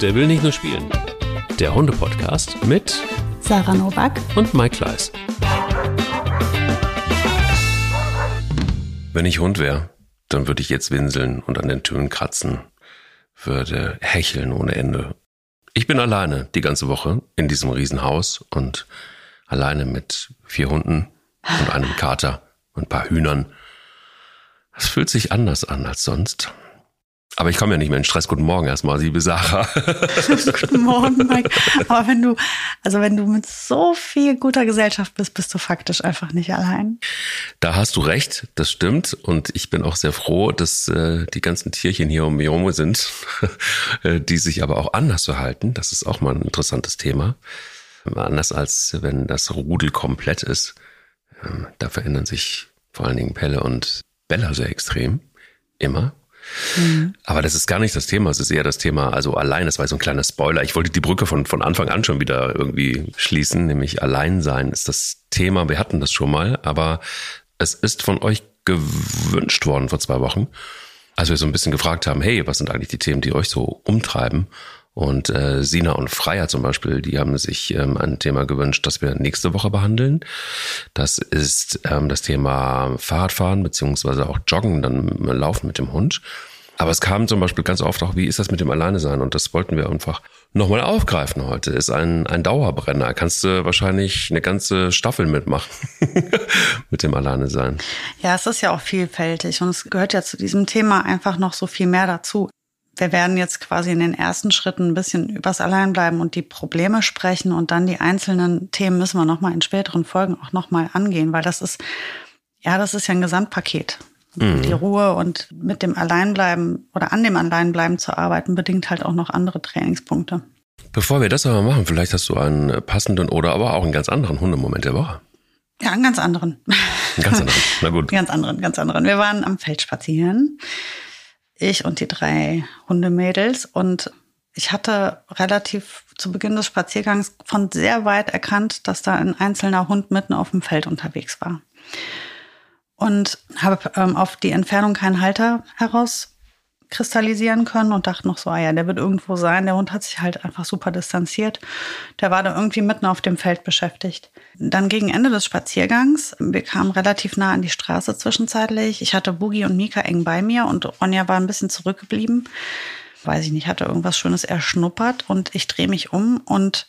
Der will nicht nur spielen. Der Hunde-Podcast mit Sarah Novak und Mike Kleiss. Wenn ich Hund wäre, dann würde ich jetzt winseln und an den Türen kratzen, würde hecheln ohne Ende. Ich bin alleine die ganze Woche in diesem Riesenhaus und alleine mit vier Hunden und einem Kater und ein paar Hühnern. Es fühlt sich anders an als sonst. Aber ich komme ja nicht mehr in Stress. Guten Morgen erstmal, liebe Sarah. Guten Morgen, Mike. Aber wenn du, also wenn du mit so viel guter Gesellschaft bist, bist du faktisch einfach nicht allein. Da hast du recht, das stimmt. Und ich bin auch sehr froh, dass äh, die ganzen Tierchen hier um mich herum sind, die sich aber auch anders verhalten. Das ist auch mal ein interessantes Thema. Anders als wenn das Rudel komplett ist. Ähm, da verändern sich vor allen Dingen Pelle und Bella sehr extrem. Immer. Mhm. Aber das ist gar nicht das Thema. Es ist eher das Thema, also allein, das war so ein kleiner Spoiler. Ich wollte die Brücke von, von Anfang an schon wieder irgendwie schließen, nämlich Alleinsein ist das Thema. Wir hatten das schon mal, aber es ist von euch gewünscht worden vor zwei Wochen, als wir so ein bisschen gefragt haben, hey, was sind eigentlich die Themen, die euch so umtreiben? Und äh, Sina und Freier zum Beispiel, die haben sich ähm, ein Thema gewünscht, das wir nächste Woche behandeln. Das ist ähm, das Thema Fahrradfahren beziehungsweise auch Joggen, dann Laufen mit dem Hund. Aber es kam zum Beispiel ganz oft auch, wie ist das mit dem Alleine sein? Und das wollten wir einfach nochmal aufgreifen heute. Ist ein, ein Dauerbrenner. Kannst du wahrscheinlich eine ganze Staffel mitmachen mit dem Alleine sein. Ja, es ist ja auch vielfältig und es gehört ja zu diesem Thema einfach noch so viel mehr dazu wir werden jetzt quasi in den ersten Schritten ein bisschen übers Alleinbleiben und die Probleme sprechen und dann die einzelnen Themen müssen wir nochmal in späteren Folgen auch nochmal angehen, weil das ist, ja, das ist ja ein Gesamtpaket. Mhm. Die Ruhe und mit dem Alleinbleiben oder an dem Alleinbleiben zu arbeiten, bedingt halt auch noch andere Trainingspunkte. Bevor wir das aber machen, vielleicht hast du einen passenden oder aber auch einen ganz anderen Hundemoment der Woche. Ja, einen ganz anderen. Einen ganz anderen. Na gut. ganz anderen, ganz anderen. Wir waren am Feld spazieren ich und die drei Hundemädels. Und ich hatte relativ zu Beginn des Spaziergangs von sehr weit erkannt, dass da ein einzelner Hund mitten auf dem Feld unterwegs war. Und habe ähm, auf die Entfernung keinen Halter heraus kristallisieren können und dachte noch so, ah ja, der wird irgendwo sein. Der Hund hat sich halt einfach super distanziert. Der war da irgendwie mitten auf dem Feld beschäftigt. Dann gegen Ende des Spaziergangs, wir kamen relativ nah an die Straße zwischenzeitlich. Ich hatte Boogie und Mika eng bei mir und Ronja war ein bisschen zurückgeblieben. Weiß ich nicht, hatte irgendwas Schönes erschnuppert und ich drehe mich um und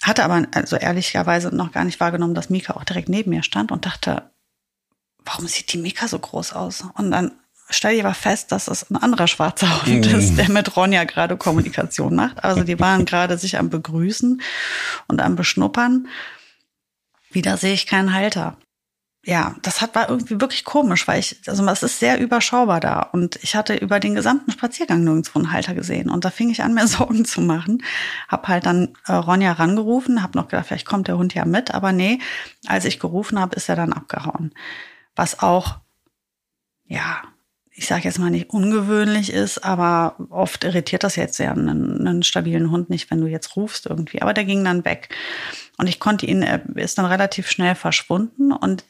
hatte aber also ehrlicherweise noch gar nicht wahrgenommen, dass Mika auch direkt neben mir stand und dachte, warum sieht die Mika so groß aus? Und dann stelle ich aber fest, dass es ein anderer schwarzer Hund mm. ist, der mit Ronja gerade Kommunikation macht. Also die waren gerade sich am Begrüßen und am Beschnuppern. Wieder sehe ich keinen Halter. Ja, das hat, war irgendwie wirklich komisch, weil ich, also es ist sehr überschaubar da. Und ich hatte über den gesamten Spaziergang nirgendwo einen Halter gesehen. Und da fing ich an, mir Sorgen zu machen. Hab halt dann äh, Ronja rangerufen, hab noch gedacht, vielleicht kommt der Hund ja mit. Aber nee, als ich gerufen habe, ist er dann abgehauen. Was auch, ja, ich sage jetzt mal nicht ungewöhnlich ist, aber oft irritiert das jetzt ja einen, einen, stabilen Hund nicht, wenn du jetzt rufst irgendwie. Aber der ging dann weg. Und ich konnte ihn, er ist dann relativ schnell verschwunden und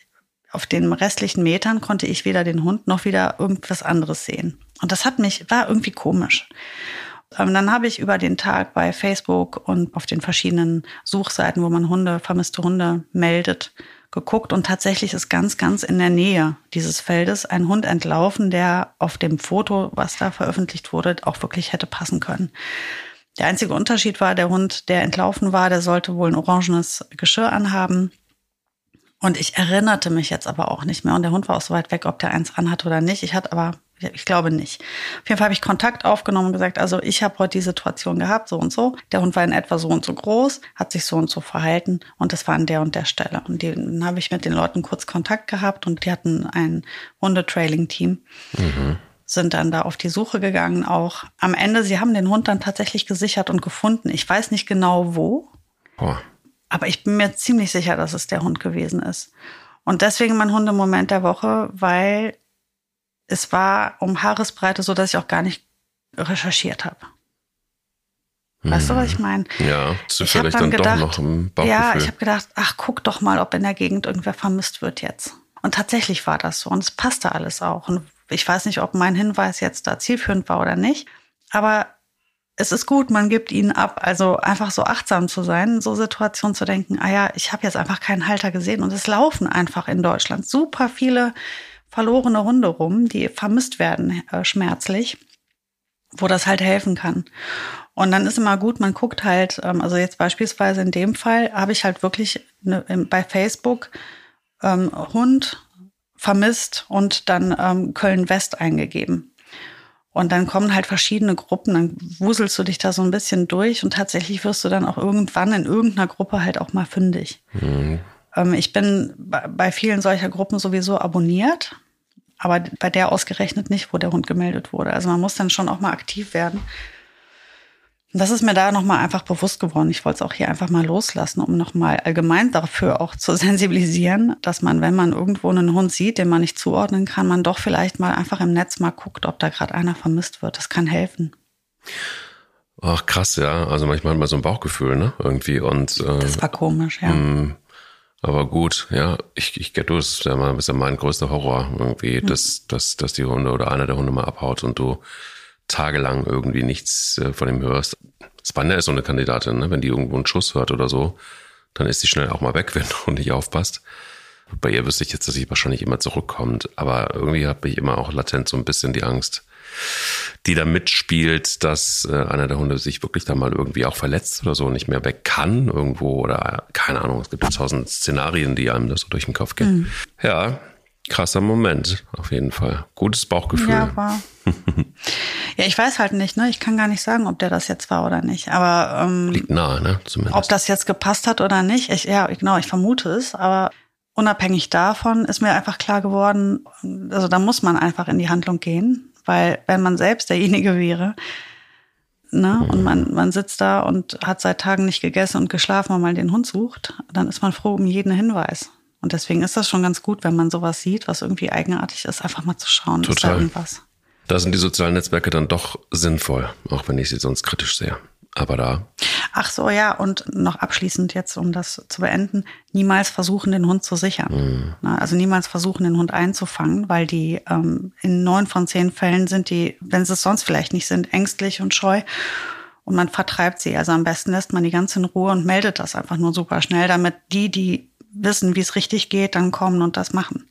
auf den restlichen Metern konnte ich weder den Hund noch wieder irgendwas anderes sehen. Und das hat mich, war irgendwie komisch. Ähm, dann habe ich über den Tag bei Facebook und auf den verschiedenen Suchseiten, wo man Hunde, vermisste Hunde meldet, geguckt und tatsächlich ist ganz, ganz in der Nähe dieses Feldes ein Hund entlaufen, der auf dem Foto, was da veröffentlicht wurde, auch wirklich hätte passen können. Der einzige Unterschied war, der Hund, der entlaufen war, der sollte wohl ein orangenes Geschirr anhaben. Und ich erinnerte mich jetzt aber auch nicht mehr. Und der Hund war auch so weit weg, ob der eins anhat oder nicht. Ich hatte aber ich glaube nicht. Auf jeden Fall habe ich Kontakt aufgenommen und gesagt, also ich habe heute die Situation gehabt, so und so. Der Hund war in etwa so und so groß, hat sich so und so verhalten und das war an der und der Stelle. Und dann habe ich mit den Leuten kurz Kontakt gehabt und die hatten ein Hundetrailing-Team. Mhm. Sind dann da auf die Suche gegangen auch. Am Ende, sie haben den Hund dann tatsächlich gesichert und gefunden. Ich weiß nicht genau wo. Oh. Aber ich bin mir ziemlich sicher, dass es der Hund gewesen ist. Und deswegen mein Hundemoment der Woche, weil es war um Haaresbreite so, dass ich auch gar nicht recherchiert habe. Weißt du, was ich meine? Ja, zufällig dann, dann gedacht, doch noch im Bauchgefühl. Ja, ich habe gedacht, ach, guck doch mal, ob in der Gegend irgendwer vermisst wird jetzt. Und tatsächlich war das so und es passte alles auch. Und ich weiß nicht, ob mein Hinweis jetzt da zielführend war oder nicht. Aber es ist gut, man gibt ihn ab. Also einfach so achtsam zu sein, so Situationen zu denken, ah ja, ich habe jetzt einfach keinen Halter gesehen. Und es laufen einfach in Deutschland super viele verlorene Hunde rum, die vermisst werden äh, schmerzlich, wo das halt helfen kann. Und dann ist immer gut, man guckt halt, ähm, also jetzt beispielsweise in dem Fall habe ich halt wirklich ne, bei Facebook ähm, Hund vermisst und dann ähm, Köln West eingegeben. Und dann kommen halt verschiedene Gruppen, dann wuselst du dich da so ein bisschen durch und tatsächlich wirst du dann auch irgendwann in irgendeiner Gruppe halt auch mal fündig. Mhm. Ähm, ich bin bei vielen solcher Gruppen sowieso abonniert, aber bei der ausgerechnet nicht, wo der Hund gemeldet wurde. Also man muss dann schon auch mal aktiv werden. Das ist mir da nochmal einfach bewusst geworden. Ich wollte es auch hier einfach mal loslassen, um nochmal allgemein dafür auch zu sensibilisieren, dass man, wenn man irgendwo einen Hund sieht, den man nicht zuordnen kann, man doch vielleicht mal einfach im Netz mal guckt, ob da gerade einer vermisst wird. Das kann helfen. Ach krass, ja. Also manchmal hat man so ein Bauchgefühl, ne? Irgendwie und äh, das war komisch, ja. Aber gut, ja, ich, ich du, das ist ja mal, ist ja mein größter Horror irgendwie, mhm. dass, dass, dass die Hunde oder einer der Hunde mal abhaut und du tagelang irgendwie nichts äh, von ihm hörst. Spanja ist so eine Kandidatin, ne? wenn die irgendwo einen Schuss hört oder so, dann ist sie schnell auch mal weg, wenn du nicht aufpasst. Bei ihr wüsste ich jetzt, dass sie wahrscheinlich immer zurückkommt, aber irgendwie habe ich immer auch latent so ein bisschen die Angst, die da mitspielt, dass äh, einer der Hunde sich wirklich da mal irgendwie auch verletzt oder so nicht mehr weg kann irgendwo oder keine Ahnung, es gibt ja tausend Szenarien, die einem das so durch den Kopf gehen. Mhm. Ja, krasser Moment, auf jeden Fall. Gutes Bauchgefühl. Ja, war. ja, ich weiß halt nicht, ne? Ich kann gar nicht sagen, ob der das jetzt war oder nicht. Aber ähm, liegt nahe, ne? Zumindest. Ob das jetzt gepasst hat oder nicht, ich, ja, genau, ich vermute es. Aber unabhängig davon ist mir einfach klar geworden, also da muss man einfach in die Handlung gehen, weil wenn man selbst derjenige wäre, ne, und man, man sitzt da und hat seit Tagen nicht gegessen und geschlafen, und mal den Hund sucht, dann ist man froh um jeden Hinweis. Und deswegen ist das schon ganz gut, wenn man sowas sieht, was irgendwie eigenartig ist, einfach mal zu schauen, Total. ist da irgendwas. Da sind die sozialen Netzwerke dann doch sinnvoll, auch wenn ich sie sonst kritisch sehe. Aber da. Ach so, ja, und noch abschließend jetzt, um das zu beenden, niemals versuchen, den Hund zu sichern. Mhm. Also niemals versuchen, den Hund einzufangen, weil die ähm, in neun von zehn Fällen sind die, wenn sie es sonst vielleicht nicht sind, ängstlich und scheu. Und man vertreibt sie. Also am besten lässt man die ganz in Ruhe und meldet das einfach nur super schnell, damit die, die wissen, wie es richtig geht, dann kommen und das machen.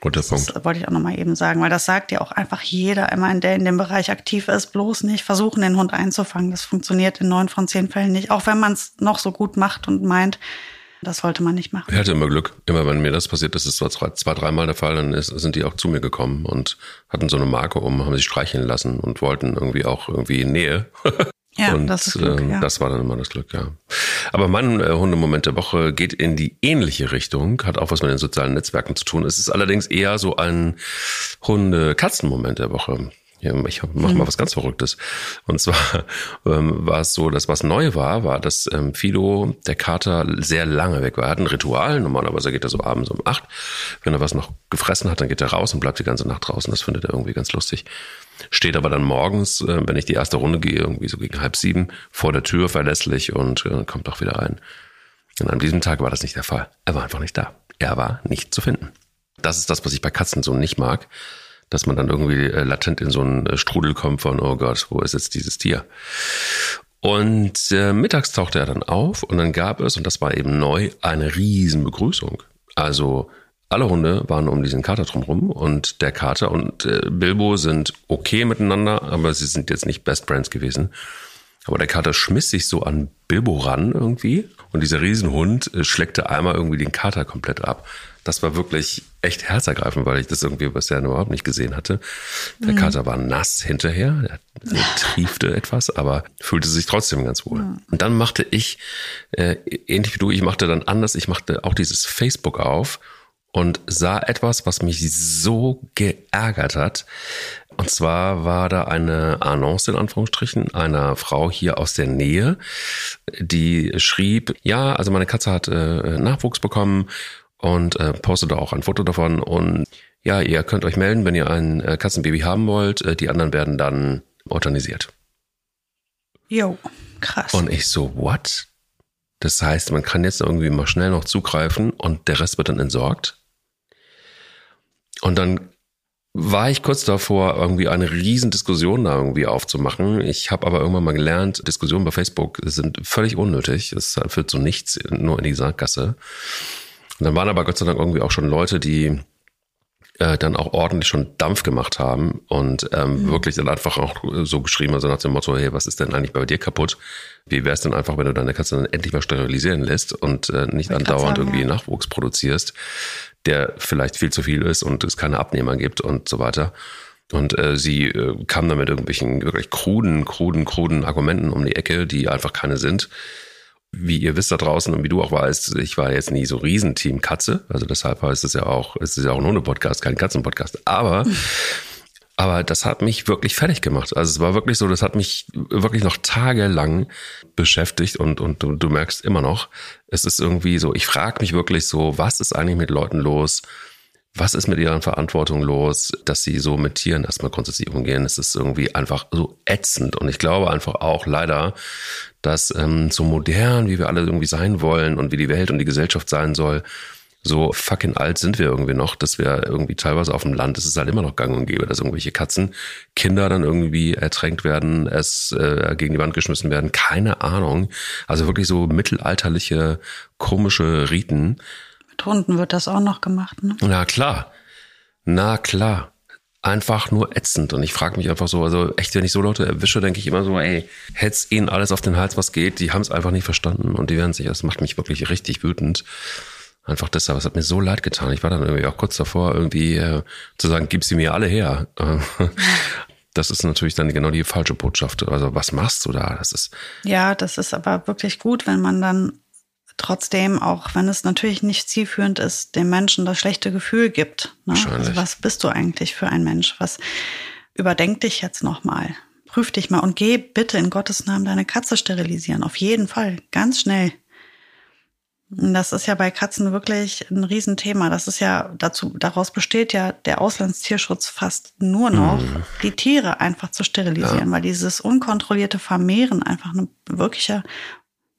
Guter Punkt. Das wollte ich auch nochmal eben sagen, weil das sagt ja auch einfach jeder, immer der in dem Bereich aktiv ist, bloß nicht versuchen, den Hund einzufangen. Das funktioniert in neun von zehn Fällen nicht, auch wenn man es noch so gut macht und meint, das sollte man nicht machen. Ich hatte immer Glück. Immer wenn mir das passiert, das ist zwar zwei, dreimal der Fall, dann ist, sind die auch zu mir gekommen und hatten so eine Marke um, haben sich streicheln lassen und wollten irgendwie auch irgendwie Nähe. Ja, und das, ist Glück, äh, ja. das war dann immer das Glück, ja. Aber mein äh, Hundemoment der Woche geht in die ähnliche Richtung, hat auch was mit den sozialen Netzwerken zu tun. Es ist allerdings eher so ein Hunde-Katzen-Moment der Woche. Ja, ich mache mal mhm. was ganz Verrücktes. Und zwar ähm, war es so, dass was neu war, war, dass ähm, Fido, der Kater, sehr lange weg war. Er hat ein Ritual. Normalerweise geht er so abends um acht. Wenn er was noch gefressen hat, dann geht er raus und bleibt die ganze Nacht draußen. Das findet er irgendwie ganz lustig. Steht aber dann morgens, äh, wenn ich die erste Runde gehe, irgendwie so gegen halb sieben, vor der Tür verlässlich und äh, kommt auch wieder rein. Und an diesem Tag war das nicht der Fall. Er war einfach nicht da. Er war nicht zu finden. Das ist das, was ich bei Katzen so nicht mag dass man dann irgendwie äh, latent in so einen äh, Strudel kommt von, oh Gott, wo ist jetzt dieses Tier? Und äh, mittags tauchte er dann auf und dann gab es, und das war eben neu, eine riesen Begrüßung. Also alle Hunde waren um diesen Kater drumherum und der Kater und äh, Bilbo sind okay miteinander, aber sie sind jetzt nicht Best Friends gewesen. Aber der Kater schmiss sich so an Bilbo ran irgendwie und dieser Riesenhund äh, schleckte einmal irgendwie den Kater komplett ab das war wirklich echt herzergreifend, weil ich das irgendwie bisher überhaupt nicht gesehen hatte. Der mhm. Kater war nass hinterher, er triefte etwas, aber fühlte sich trotzdem ganz wohl. Mhm. Und dann machte ich, äh, ähnlich wie du, ich machte dann anders, ich machte auch dieses Facebook auf und sah etwas, was mich so geärgert hat. Und zwar war da eine Annonce in Anführungsstrichen einer Frau hier aus der Nähe, die schrieb, ja, also meine Katze hat äh, Nachwuchs bekommen und äh, postete auch ein Foto davon. Und ja, ihr könnt euch melden, wenn ihr ein äh, Katzenbaby haben wollt. Äh, die anderen werden dann organisiert. Jo, krass. Und ich so, what? Das heißt, man kann jetzt irgendwie mal schnell noch zugreifen und der Rest wird dann entsorgt. Und dann war ich kurz davor, irgendwie eine riesen Diskussion da irgendwie aufzumachen. Ich habe aber irgendwann mal gelernt, Diskussionen bei Facebook sind völlig unnötig. Es führt zu nichts, nur in die Sackgasse. Und dann waren aber Gott sei Dank irgendwie auch schon Leute, die äh, dann auch ordentlich schon Dampf gemacht haben und ähm, mhm. wirklich dann einfach auch so geschrieben, also nach dem Motto, hey, was ist denn eigentlich bei dir kaputt? Wie wär's denn einfach, wenn du deine Katze dann endlich mal sterilisieren lässt und äh, nicht andauernd sagen, irgendwie ja. Nachwuchs produzierst, der vielleicht viel zu viel ist und es keine Abnehmer gibt und so weiter. Und äh, sie äh, kam dann mit irgendwelchen wirklich kruden, kruden, kruden Argumenten um die Ecke, die einfach keine sind wie ihr wisst da draußen und wie du auch weißt, ich war jetzt nie so Riesenteam Katze. Also deshalb heißt es ja auch, es ist ja auch ein Hunde-Podcast, kein Katzen-Podcast. Aber, aber das hat mich wirklich fertig gemacht. Also es war wirklich so, das hat mich wirklich noch tagelang beschäftigt und, und du, du merkst immer noch, es ist irgendwie so, ich frage mich wirklich so, was ist eigentlich mit Leuten los? Was ist mit ihrer Verantwortung los, dass sie so mit Tieren erstmal grundsätzlich umgehen? Es ist irgendwie einfach so ätzend. Und ich glaube einfach auch leider, dass ähm, so modern, wie wir alle irgendwie sein wollen und wie die Welt und die Gesellschaft sein soll, so fucking alt sind wir irgendwie noch, dass wir irgendwie teilweise auf dem Land, es ist halt immer noch gang und gäbe, dass irgendwelche Katzen, Kinder dann irgendwie ertränkt werden, es äh, gegen die Wand geschmissen werden, keine Ahnung. Also wirklich so mittelalterliche, komische Riten. Mit Hunden wird das auch noch gemacht, ne? Na klar. Na klar einfach nur ätzend. Und ich frage mich einfach so, also echt, wenn ich so Leute erwische, denke ich immer so, ey, hetz ihnen alles auf den Hals, was geht. Die haben es einfach nicht verstanden und die werden sich, das macht mich wirklich richtig wütend. Einfach deshalb, es hat mir so leid getan. Ich war dann irgendwie auch kurz davor, irgendwie äh, zu sagen, gib sie mir alle her. das ist natürlich dann genau die falsche Botschaft. Also was machst du da? Das ist ja, das ist aber wirklich gut, wenn man dann trotzdem, auch wenn es natürlich nicht zielführend ist, dem Menschen das schlechte Gefühl gibt. Ne? Also was bist du eigentlich für ein Mensch? Was überdenk dich jetzt nochmal. Prüf dich mal und geh bitte in Gottes Namen deine Katze sterilisieren. Auf jeden Fall. Ganz schnell. Das ist ja bei Katzen wirklich ein Riesenthema. Das ist ja dazu, daraus besteht ja der Auslandstierschutz fast nur noch, mhm. die Tiere einfach zu sterilisieren, ja. weil dieses unkontrollierte Vermehren einfach ein wirklicher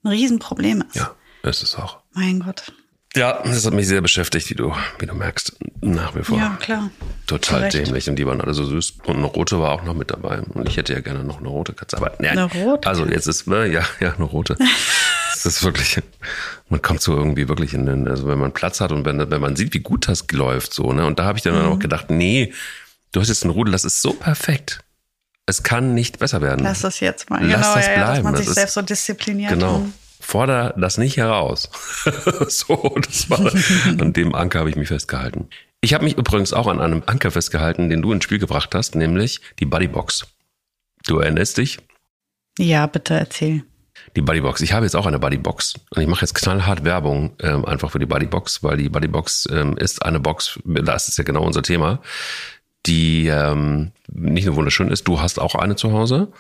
ein Riesenproblem ist. Ja. Ist es auch. Mein Gott. Ja, das hat mich sehr beschäftigt, wie du, wie du merkst, nach wie vor. Ja, klar. Total dämlich. Und die waren alle so süß. Und eine rote war auch noch mit dabei. Und ich hätte ja gerne noch eine rote Katze. Aber ja, eine rote? Also jetzt ist, ne, ja, ja, eine rote. das ist wirklich, man kommt so irgendwie wirklich in den, also wenn man Platz hat und wenn, wenn man sieht, wie gut das läuft, so, ne. Und da habe ich dann mhm. auch gedacht, nee, du hast jetzt einen Rudel, das ist so perfekt. Es kann nicht besser werden. Lass das jetzt mal. Lass genau, das ja, bleiben. dass man sich das selbst so diszipliniert. Genau. Und forder das nicht heraus. so, das war, an dem Anker habe ich mich festgehalten. Ich habe mich übrigens auch an einem Anker festgehalten, den du ins Spiel gebracht hast, nämlich die Buddybox. Du erinnerst dich? Ja, bitte erzähl. Die Buddybox. Ich habe jetzt auch eine Buddybox und ich mache jetzt knallhart Werbung ähm, einfach für die Buddybox, weil die Buddybox ähm, ist eine Box, das ist ja genau unser Thema, die ähm, nicht nur wunderschön ist. Du hast auch eine zu Hause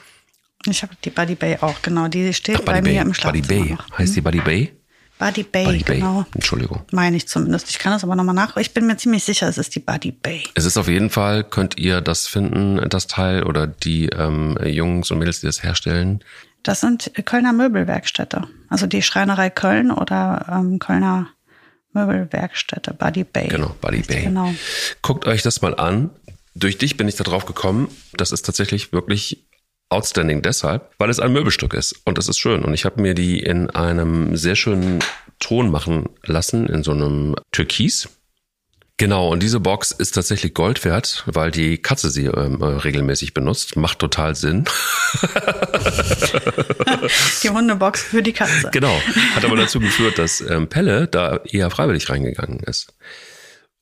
ich habe die Buddy Bay auch, genau. Die steht Ach, bei Bay. mir im Schlafzimmer. Buddy Bay. Noch. Heißt die Buddy Bay? Buddy Bay, Buddy genau. Bay. Entschuldigung. Meine ich zumindest. Ich kann das aber nochmal nach. Ich bin mir ziemlich sicher, es ist die Buddy Bay. Es ist auf jeden Fall, könnt ihr das finden, das Teil oder die ähm, Jungs und Mädels, die das herstellen? Das sind Kölner Möbelwerkstätte. Also die Schreinerei Köln oder ähm, Kölner Möbelwerkstätte, Buddy Bay. Genau, Buddy Bay. Genau. Guckt euch das mal an. Durch dich bin ich da drauf gekommen. Das ist tatsächlich wirklich outstanding deshalb, weil es ein Möbelstück ist und das ist schön. Und ich habe mir die in einem sehr schönen Ton machen lassen, in so einem Türkis. Genau, und diese Box ist tatsächlich Gold wert, weil die Katze sie ähm, äh, regelmäßig benutzt. Macht total Sinn. die Hundebox für die Katze. Genau, hat aber dazu geführt, dass ähm, Pelle da eher freiwillig reingegangen ist.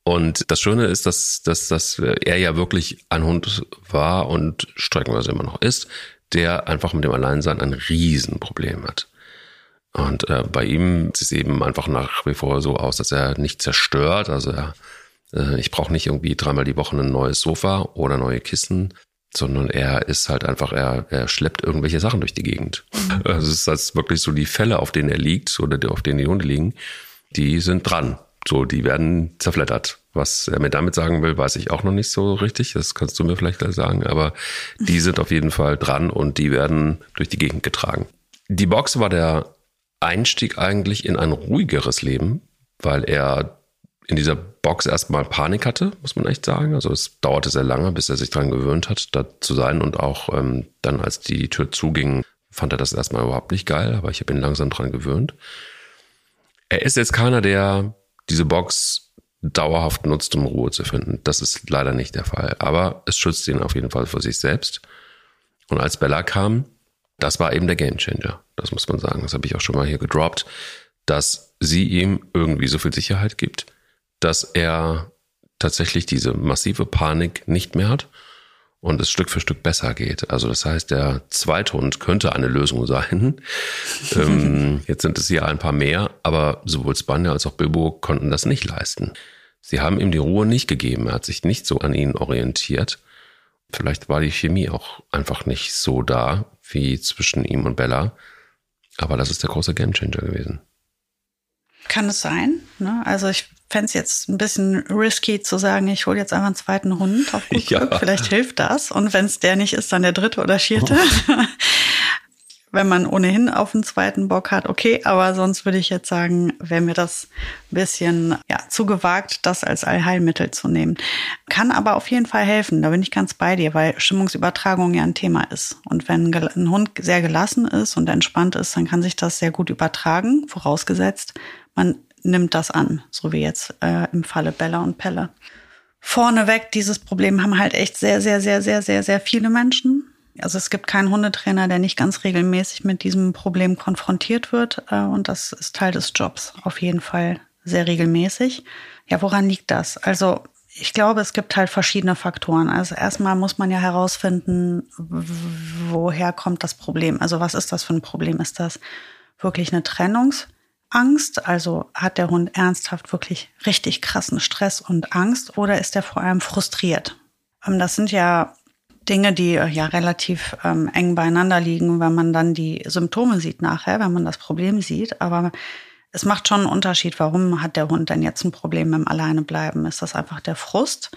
Und das Schöne ist, dass, dass, dass er ja wirklich ein Hund war und streckenweise immer noch ist, der einfach mit dem Alleinsein ein Riesenproblem hat. Und äh, bei ihm sieht es eben einfach nach wie vor so aus, dass er nicht zerstört. Also er, äh, ich brauche nicht irgendwie dreimal die Woche ein neues Sofa oder neue Kissen, sondern er ist halt einfach, er, er schleppt irgendwelche Sachen durch die Gegend. Mhm. Also es ist halt wirklich so die Fälle, auf denen er liegt oder auf denen die Hunde liegen, die sind dran. So, die werden zerfleddert. Was er mir damit sagen will, weiß ich auch noch nicht so richtig. Das kannst du mir vielleicht gleich sagen. Aber die sind auf jeden Fall dran und die werden durch die Gegend getragen. Die Box war der Einstieg eigentlich in ein ruhigeres Leben, weil er in dieser Box erstmal Panik hatte, muss man echt sagen. Also es dauerte sehr lange, bis er sich daran gewöhnt hat, da zu sein. Und auch ähm, dann, als die Tür zuging, fand er das erstmal überhaupt nicht geil, aber ich habe ihn langsam dran gewöhnt. Er ist jetzt keiner, der diese Box dauerhaft nutzt, um Ruhe zu finden. Das ist leider nicht der Fall. Aber es schützt ihn auf jeden Fall vor sich selbst. Und als Bella kam, das war eben der Gamechanger. Das muss man sagen. Das habe ich auch schon mal hier gedroppt, dass sie ihm irgendwie so viel Sicherheit gibt, dass er tatsächlich diese massive Panik nicht mehr hat und es Stück für Stück besser geht. Also das heißt, der Zweithund könnte eine Lösung sein. ähm, jetzt sind es hier ein paar mehr, aber sowohl Spanja als auch Bilbo konnten das nicht leisten. Sie haben ihm die Ruhe nicht gegeben. Er hat sich nicht so an ihnen orientiert. Vielleicht war die Chemie auch einfach nicht so da wie zwischen ihm und Bella. Aber das ist der große Gamechanger gewesen. Kann es sein? Ne? Also ich fände es jetzt ein bisschen risky zu sagen, ich hole jetzt einfach einen zweiten Hund auf gut ja. Glück. Vielleicht hilft das. Und wenn es der nicht ist, dann der dritte oder vierte. wenn man ohnehin auf einen zweiten Bock hat, okay, aber sonst würde ich jetzt sagen, wäre mir das ein bisschen ja, zu gewagt, das als Allheilmittel zu nehmen. Kann aber auf jeden Fall helfen, da bin ich ganz bei dir, weil Stimmungsübertragung ja ein Thema ist. Und wenn ein Hund sehr gelassen ist und entspannt ist, dann kann sich das sehr gut übertragen, vorausgesetzt, man nimmt das an, so wie jetzt äh, im Falle Bella und Pelle. Vorneweg, dieses Problem haben halt echt sehr, sehr, sehr, sehr, sehr, sehr viele Menschen also es gibt keinen Hundetrainer, der nicht ganz regelmäßig mit diesem Problem konfrontiert wird. Äh, und das ist Teil des Jobs auf jeden Fall sehr regelmäßig. Ja, woran liegt das? Also ich glaube, es gibt halt verschiedene Faktoren. Also erstmal muss man ja herausfinden, woher kommt das Problem? Also was ist das für ein Problem? Ist das wirklich eine Trennungsangst? Also hat der Hund ernsthaft wirklich richtig krassen Stress und Angst oder ist er vor allem frustriert? Ähm, das sind ja Dinge, die äh, ja relativ ähm, eng beieinander liegen, wenn man dann die Symptome sieht nachher, wenn man das Problem sieht. Aber es macht schon einen Unterschied, warum hat der Hund denn jetzt ein Problem dem Alleinebleiben? Ist das einfach der Frust?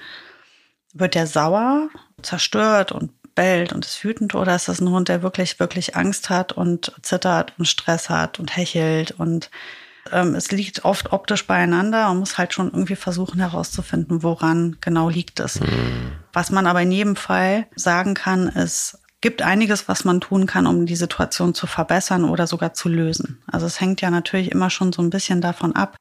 Wird der sauer, zerstört und bellt und ist wütend? Oder ist das ein Hund, der wirklich, wirklich Angst hat und zittert und Stress hat und hechelt und ähm, es liegt oft optisch beieinander. Man muss halt schon irgendwie versuchen herauszufinden, woran genau liegt es. Mhm. Was man aber in jedem Fall sagen kann, ist, gibt einiges, was man tun kann, um die Situation zu verbessern oder sogar zu lösen. Also es hängt ja natürlich immer schon so ein bisschen davon ab,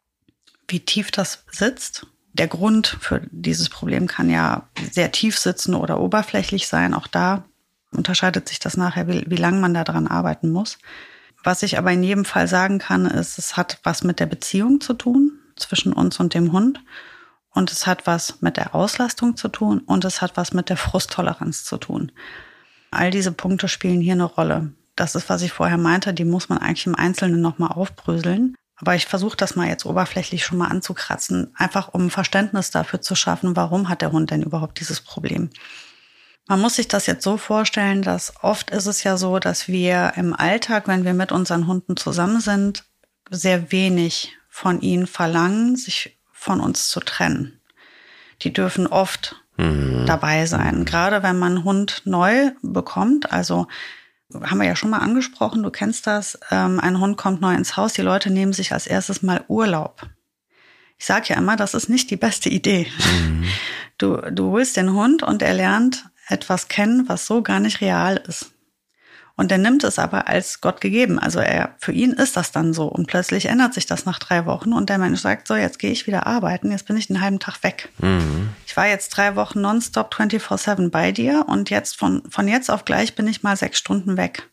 wie tief das sitzt. Der Grund für dieses Problem kann ja sehr tief sitzen oder oberflächlich sein. Auch da unterscheidet sich das nachher, wie, wie lange man daran arbeiten muss. Was ich aber in jedem Fall sagen kann, ist, es hat was mit der Beziehung zu tun zwischen uns und dem Hund. Und es hat was mit der Auslastung zu tun und es hat was mit der Frusttoleranz zu tun. All diese Punkte spielen hier eine Rolle. Das ist, was ich vorher meinte, die muss man eigentlich im Einzelnen nochmal aufbröseln. Aber ich versuche das mal jetzt oberflächlich schon mal anzukratzen, einfach um Verständnis dafür zu schaffen, warum hat der Hund denn überhaupt dieses Problem. Man muss sich das jetzt so vorstellen, dass oft ist es ja so, dass wir im Alltag, wenn wir mit unseren Hunden zusammen sind, sehr wenig von ihnen verlangen, sich von uns zu trennen. Die dürfen oft mhm. dabei sein. Gerade wenn man einen Hund neu bekommt, also haben wir ja schon mal angesprochen, du kennst das, ähm, ein Hund kommt neu ins Haus, die Leute nehmen sich als erstes mal Urlaub. Ich sage ja immer, das ist nicht die beste Idee. Mhm. Du, du holst den Hund und er lernt etwas kennen, was so gar nicht real ist. Und er nimmt es aber als Gott gegeben. Also er, für ihn ist das dann so. Und plötzlich ändert sich das nach drei Wochen und der Mensch sagt, so, jetzt gehe ich wieder arbeiten, jetzt bin ich einen halben Tag weg. Mhm. Ich war jetzt drei Wochen nonstop 24-7 bei dir und jetzt von, von jetzt auf gleich bin ich mal sechs Stunden weg.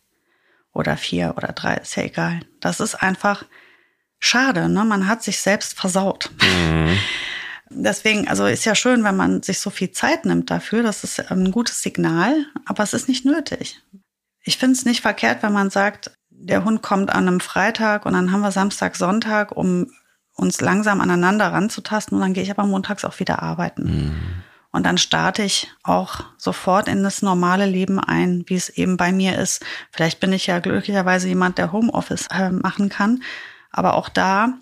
Oder vier oder drei, ist ja egal. Das ist einfach schade, ne? Man hat sich selbst versaut. Mhm. Deswegen, also ist ja schön, wenn man sich so viel Zeit nimmt dafür. Das ist ein gutes Signal, aber es ist nicht nötig. Ich finde es nicht verkehrt, wenn man sagt, der Hund kommt an einem Freitag und dann haben wir Samstag, Sonntag, um uns langsam aneinander ranzutasten und dann gehe ich aber montags auch wieder arbeiten. Mhm. Und dann starte ich auch sofort in das normale Leben ein, wie es eben bei mir ist. Vielleicht bin ich ja glücklicherweise jemand, der Homeoffice äh, machen kann. Aber auch da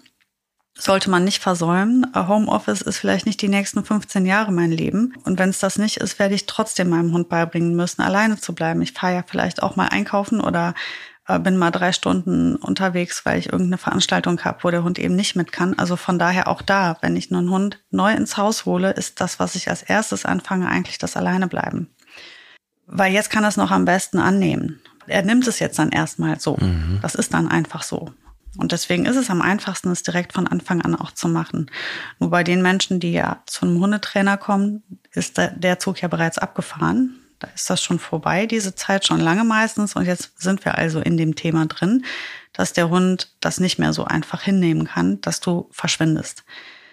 sollte man nicht versäumen. Homeoffice ist vielleicht nicht die nächsten 15 Jahre mein Leben. Und wenn es das nicht ist, werde ich trotzdem meinem Hund beibringen müssen, alleine zu bleiben. Ich fahre ja vielleicht auch mal einkaufen oder äh, bin mal drei Stunden unterwegs, weil ich irgendeine Veranstaltung habe, wo der Hund eben nicht mit kann. Also von daher auch da, wenn ich einen Hund neu ins Haus hole, ist das, was ich als erstes anfange, eigentlich das Alleinebleiben. Weil jetzt kann er es noch am besten annehmen. Er nimmt es jetzt dann erstmal so. Mhm. Das ist dann einfach so. Und deswegen ist es am einfachsten, es direkt von Anfang an auch zu machen. Nur bei den Menschen, die ja zu einem Hundetrainer kommen, ist der Zug ja bereits abgefahren. Da ist das schon vorbei, diese Zeit schon lange meistens. Und jetzt sind wir also in dem Thema drin, dass der Hund das nicht mehr so einfach hinnehmen kann, dass du verschwindest.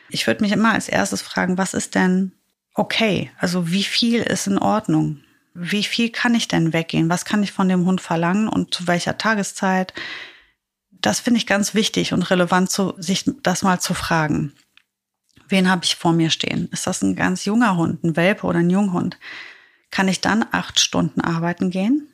Ich würde mich immer als erstes fragen, was ist denn okay? Also wie viel ist in Ordnung? Wie viel kann ich denn weggehen? Was kann ich von dem Hund verlangen und zu welcher Tageszeit? Das finde ich ganz wichtig und relevant, zu, sich das mal zu fragen. Wen habe ich vor mir stehen? Ist das ein ganz junger Hund, ein Welpe oder ein Junghund? Kann ich dann acht Stunden arbeiten gehen?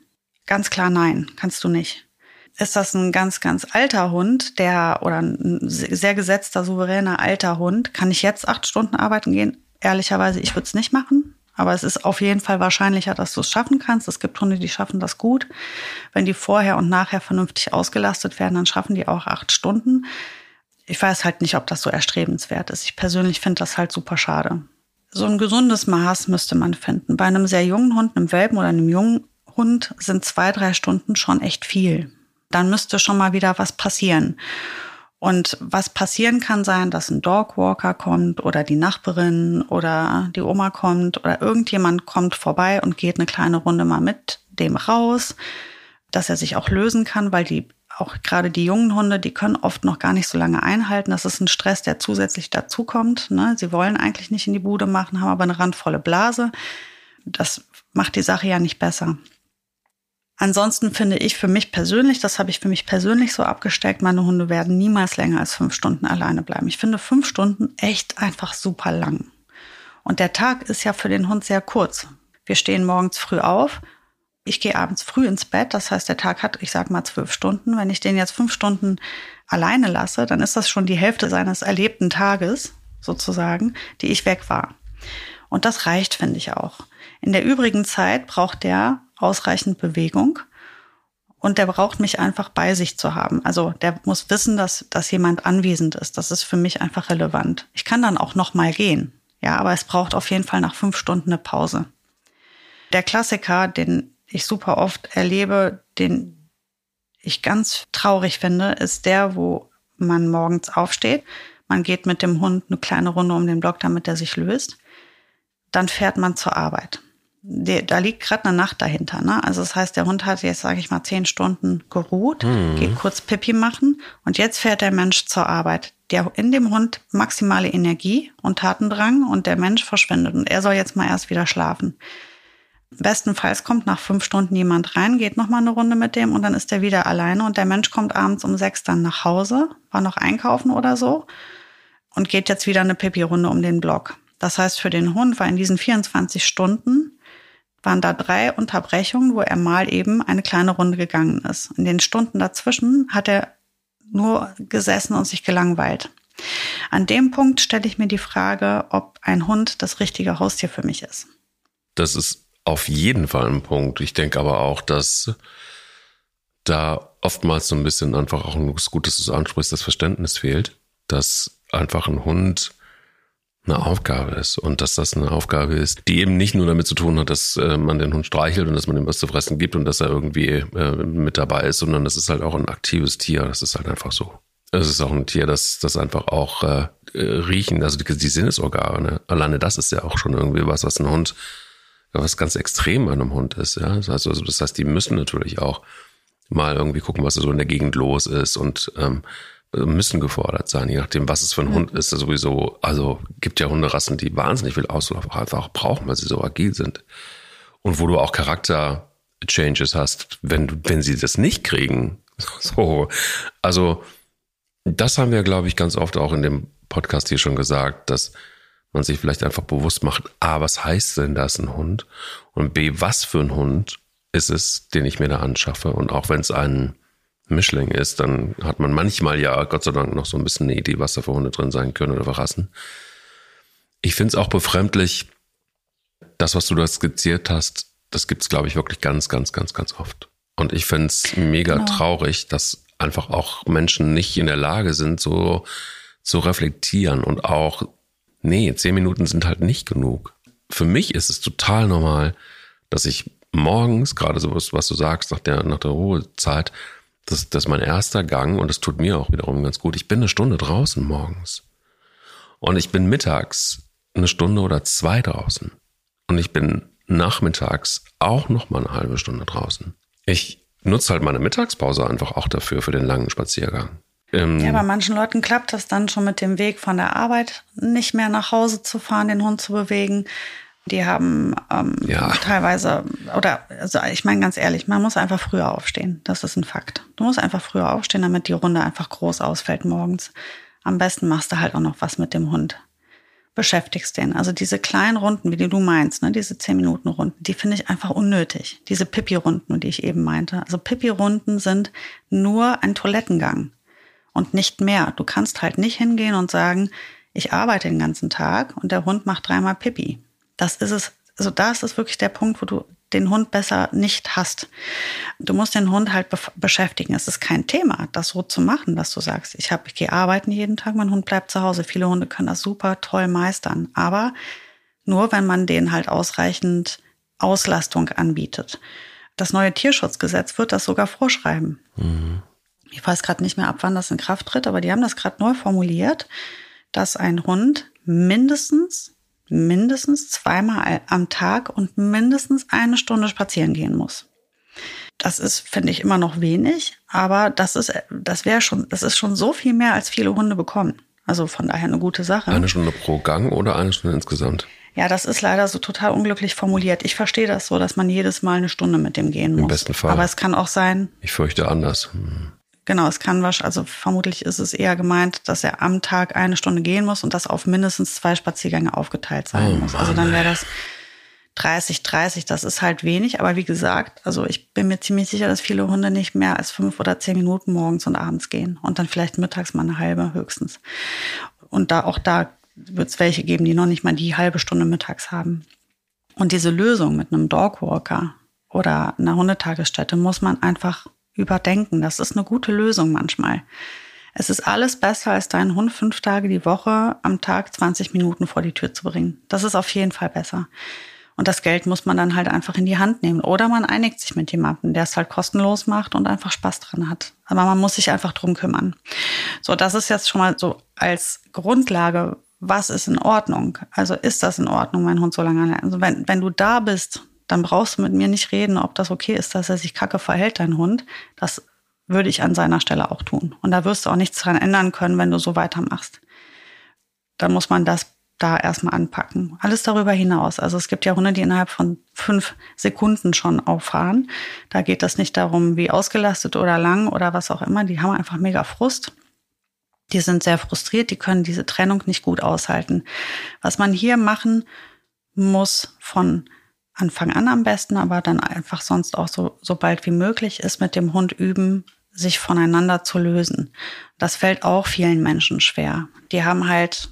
Ganz klar nein, kannst du nicht. Ist das ein ganz, ganz alter Hund, der oder ein sehr gesetzter, souveräner alter Hund, kann ich jetzt acht Stunden arbeiten gehen? Ehrlicherweise, ich würde es nicht machen. Aber es ist auf jeden Fall wahrscheinlicher, dass du es schaffen kannst. Es gibt Hunde, die schaffen das gut. Wenn die vorher und nachher vernünftig ausgelastet werden, dann schaffen die auch acht Stunden. Ich weiß halt nicht, ob das so erstrebenswert ist. Ich persönlich finde das halt super schade. So ein gesundes Maß müsste man finden. Bei einem sehr jungen Hund, einem Welpen oder einem jungen Hund sind zwei, drei Stunden schon echt viel. Dann müsste schon mal wieder was passieren. Und was passieren kann sein, dass ein Dogwalker kommt oder die Nachbarin oder die Oma kommt oder irgendjemand kommt vorbei und geht eine kleine Runde mal mit dem raus, dass er sich auch lösen kann, weil die auch gerade die jungen Hunde, die können oft noch gar nicht so lange einhalten. Das ist ein Stress, der zusätzlich dazukommt. Ne? Sie wollen eigentlich nicht in die Bude machen, haben aber eine randvolle Blase. Das macht die Sache ja nicht besser. Ansonsten finde ich für mich persönlich, das habe ich für mich persönlich so abgesteckt, meine Hunde werden niemals länger als fünf Stunden alleine bleiben. Ich finde fünf Stunden echt einfach super lang. Und der Tag ist ja für den Hund sehr kurz. Wir stehen morgens früh auf. Ich gehe abends früh ins Bett. Das heißt, der Tag hat, ich sag mal, zwölf Stunden. Wenn ich den jetzt fünf Stunden alleine lasse, dann ist das schon die Hälfte seines erlebten Tages, sozusagen, die ich weg war. Und das reicht, finde ich auch. In der übrigen Zeit braucht der ausreichend Bewegung und der braucht mich einfach bei sich zu haben. Also der muss wissen, dass, dass jemand anwesend ist. Das ist für mich einfach relevant. Ich kann dann auch noch mal gehen. Ja, aber es braucht auf jeden Fall nach fünf Stunden eine Pause. Der Klassiker, den ich super oft erlebe, den ich ganz traurig finde, ist der, wo man morgens aufsteht. Man geht mit dem Hund eine kleine Runde um den Block, damit er sich löst. Dann fährt man zur Arbeit da liegt gerade eine Nacht dahinter. Ne? Also das heißt, der Hund hat jetzt, sage ich mal, zehn Stunden geruht, mhm. geht kurz Pipi machen und jetzt fährt der Mensch zur Arbeit. Der in dem Hund maximale Energie und Tatendrang und der Mensch verschwindet und er soll jetzt mal erst wieder schlafen. Bestenfalls kommt nach fünf Stunden jemand rein, geht noch mal eine Runde mit dem und dann ist er wieder alleine und der Mensch kommt abends um sechs dann nach Hause, war noch einkaufen oder so und geht jetzt wieder eine Pipi-Runde um den Block. Das heißt, für den Hund war in diesen 24 Stunden waren da drei Unterbrechungen, wo er mal eben eine kleine Runde gegangen ist. In den Stunden dazwischen hat er nur gesessen und sich gelangweilt. An dem Punkt stelle ich mir die Frage, ob ein Hund das richtige Haustier für mich ist. Das ist auf jeden Fall ein Punkt. Ich denke aber auch, dass da oftmals so ein bisschen einfach auch ein gutes, du ansprichst, das Verständnis fehlt, dass einfach ein Hund eine Aufgabe ist und dass das eine Aufgabe ist, die eben nicht nur damit zu tun hat, dass äh, man den Hund streichelt und dass man ihm was zu fressen gibt und dass er irgendwie äh, mit dabei ist, sondern das ist halt auch ein aktives Tier. Das ist halt einfach so. Es ist auch ein Tier, das, das einfach auch äh, äh riechen, also die, die Sinnesorgane. Ne? Alleine das ist ja auch schon irgendwie was, was ein Hund, was ganz extrem an einem Hund ist. Ja, also, also das heißt, die müssen natürlich auch mal irgendwie gucken, was so in der Gegend los ist und ähm, müssen gefordert sein, je nachdem, was es für ein Hund ist. Sowieso, also gibt ja Hunderassen, die wahnsinnig viel Auslauf einfach brauchen, weil sie so agil sind. Und wo du auch Charakter-Changes hast, wenn, wenn sie das nicht kriegen. So, also das haben wir, glaube ich, ganz oft auch in dem Podcast hier schon gesagt, dass man sich vielleicht einfach bewusst macht, A, was heißt denn das ein Hund? Und B, was für ein Hund ist es, den ich mir da anschaffe? Und auch wenn es ein Mischling ist, dann hat man manchmal ja, Gott sei Dank, noch so ein bisschen eine Idee, was da für Hunde drin sein können oder für Rassen. Ich finde es auch befremdlich, das, was du da skizziert hast, das gibt es, glaube ich, wirklich ganz, ganz, ganz, ganz oft. Und ich finde es mega genau. traurig, dass einfach auch Menschen nicht in der Lage sind, so zu reflektieren und auch, nee, zehn Minuten sind halt nicht genug. Für mich ist es total normal, dass ich morgens, gerade so was, was du sagst, nach der, nach der Ruhezeit, das, das ist mein erster Gang und das tut mir auch wiederum ganz gut. Ich bin eine Stunde draußen morgens. Und ich bin mittags eine Stunde oder zwei draußen. Und ich bin nachmittags auch noch mal eine halbe Stunde draußen. Ich nutze halt meine Mittagspause einfach auch dafür, für den langen Spaziergang. Ähm, ja, bei manchen Leuten klappt das dann schon mit dem Weg von der Arbeit nicht mehr nach Hause zu fahren, den Hund zu bewegen. Die haben ähm, ja. teilweise, oder also ich meine ganz ehrlich, man muss einfach früher aufstehen. Das ist ein Fakt. Du musst einfach früher aufstehen, damit die Runde einfach groß ausfällt morgens. Am besten machst du halt auch noch was mit dem Hund. Beschäftigst den. Also diese kleinen Runden, wie die du meinst, ne, diese 10-Minuten-Runden, die finde ich einfach unnötig. Diese Pipi-Runden, die ich eben meinte. Also Pipi-Runden sind nur ein Toilettengang und nicht mehr. Du kannst halt nicht hingehen und sagen, ich arbeite den ganzen Tag und der Hund macht dreimal Pipi. Das ist es. Also da ist es wirklich der Punkt, wo du den Hund besser nicht hast. Du musst den Hund halt be beschäftigen. Es ist kein Thema, das so zu machen, dass du sagst, ich habe, ich gehe arbeiten jeden Tag, mein Hund bleibt zu Hause. Viele Hunde können das super toll meistern, aber nur wenn man denen halt ausreichend Auslastung anbietet. Das neue Tierschutzgesetz wird das sogar vorschreiben. Mhm. Ich weiß gerade nicht mehr ab, wann das in Kraft tritt, aber die haben das gerade neu formuliert, dass ein Hund mindestens mindestens zweimal am Tag und mindestens eine Stunde spazieren gehen muss. Das ist, finde ich, immer noch wenig, aber das ist, das wäre schon, das ist schon so viel mehr, als viele Hunde bekommen. Also von daher eine gute Sache. Eine Stunde pro Gang oder eine Stunde insgesamt? Ja, das ist leider so total unglücklich formuliert. Ich verstehe das so, dass man jedes Mal eine Stunde mit dem gehen muss. Im besten Fall. Aber es kann auch sein. Ich fürchte anders. Hm. Genau, es kann wahrscheinlich, also vermutlich ist es eher gemeint, dass er am Tag eine Stunde gehen muss und das auf mindestens zwei Spaziergänge aufgeteilt sein oh, muss. Also dann wäre das 30, 30, das ist halt wenig. Aber wie gesagt, also ich bin mir ziemlich sicher, dass viele Hunde nicht mehr als fünf oder zehn Minuten morgens und abends gehen und dann vielleicht mittags mal eine halbe höchstens. Und da auch da wird es welche geben, die noch nicht mal die halbe Stunde mittags haben. Und diese Lösung mit einem Dogwalker oder einer Hundetagesstätte muss man einfach überdenken. Das ist eine gute Lösung manchmal. Es ist alles besser, als deinen Hund fünf Tage die Woche am Tag 20 Minuten vor die Tür zu bringen. Das ist auf jeden Fall besser. Und das Geld muss man dann halt einfach in die Hand nehmen. Oder man einigt sich mit jemandem, der es halt kostenlos macht und einfach Spaß dran hat. Aber man muss sich einfach drum kümmern. So, das ist jetzt schon mal so als Grundlage, was ist in Ordnung? Also ist das in Ordnung, mein Hund so lange? Also wenn, wenn du da bist dann brauchst du mit mir nicht reden, ob das okay ist, dass er sich kacke verhält, dein Hund. Das würde ich an seiner Stelle auch tun. Und da wirst du auch nichts dran ändern können, wenn du so weitermachst. Dann muss man das da erstmal anpacken. Alles darüber hinaus. Also es gibt ja Hunde, die innerhalb von fünf Sekunden schon auffahren. Da geht das nicht darum, wie ausgelastet oder lang oder was auch immer. Die haben einfach mega Frust. Die sind sehr frustriert, die können diese Trennung nicht gut aushalten. Was man hier machen muss von Anfang an am besten, aber dann einfach sonst auch so, so bald wie möglich ist, mit dem Hund üben, sich voneinander zu lösen. Das fällt auch vielen Menschen schwer. Die haben halt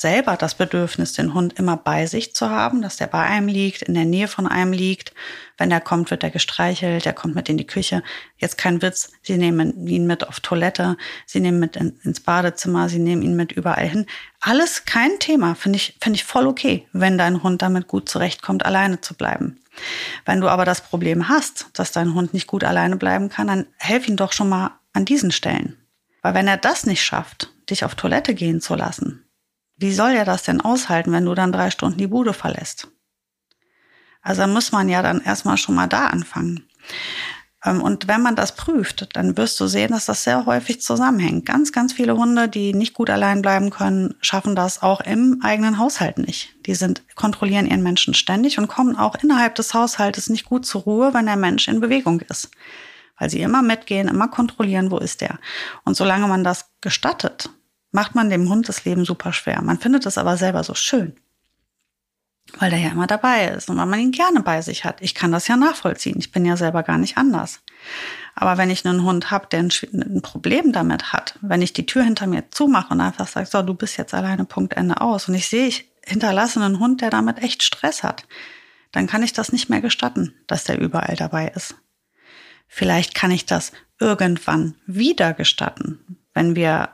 selber das Bedürfnis, den Hund immer bei sich zu haben, dass der bei einem liegt, in der Nähe von einem liegt. Wenn er kommt, wird er gestreichelt, er kommt mit in die Küche. Jetzt kein Witz, sie nehmen ihn mit auf Toilette, sie nehmen mit in, ins Badezimmer, sie nehmen ihn mit überall hin. Alles kein Thema, finde ich, finde ich voll okay, wenn dein Hund damit gut zurechtkommt, alleine zu bleiben. Wenn du aber das Problem hast, dass dein Hund nicht gut alleine bleiben kann, dann helf ihn doch schon mal an diesen Stellen. Weil wenn er das nicht schafft, dich auf Toilette gehen zu lassen, wie soll er das denn aushalten, wenn du dann drei Stunden die Bude verlässt? Also muss man ja dann erstmal schon mal da anfangen. Ähm, und wenn man das prüft, dann wirst du sehen, dass das sehr häufig zusammenhängt. Ganz, ganz viele Hunde, die nicht gut allein bleiben können, schaffen das auch im eigenen Haushalt nicht. Die sind, kontrollieren ihren Menschen ständig und kommen auch innerhalb des Haushaltes nicht gut zur Ruhe, wenn der Mensch in Bewegung ist. Weil sie immer mitgehen, immer kontrollieren, wo ist der. Und solange man das gestattet, macht man dem Hund das Leben super schwer. Man findet es aber selber so schön, weil der ja immer dabei ist und weil man ihn gerne bei sich hat. Ich kann das ja nachvollziehen. Ich bin ja selber gar nicht anders. Aber wenn ich einen Hund habe, der ein, Problem damit hat, wenn ich die Tür hinter mir zumache und einfach sage, so, du bist jetzt alleine Punkt Ende aus und ich sehe, ich hinterlasse einen Hund, der damit echt Stress hat, dann kann ich das nicht mehr gestatten, dass der überall dabei ist. Vielleicht kann ich das irgendwann wieder gestatten, wenn wir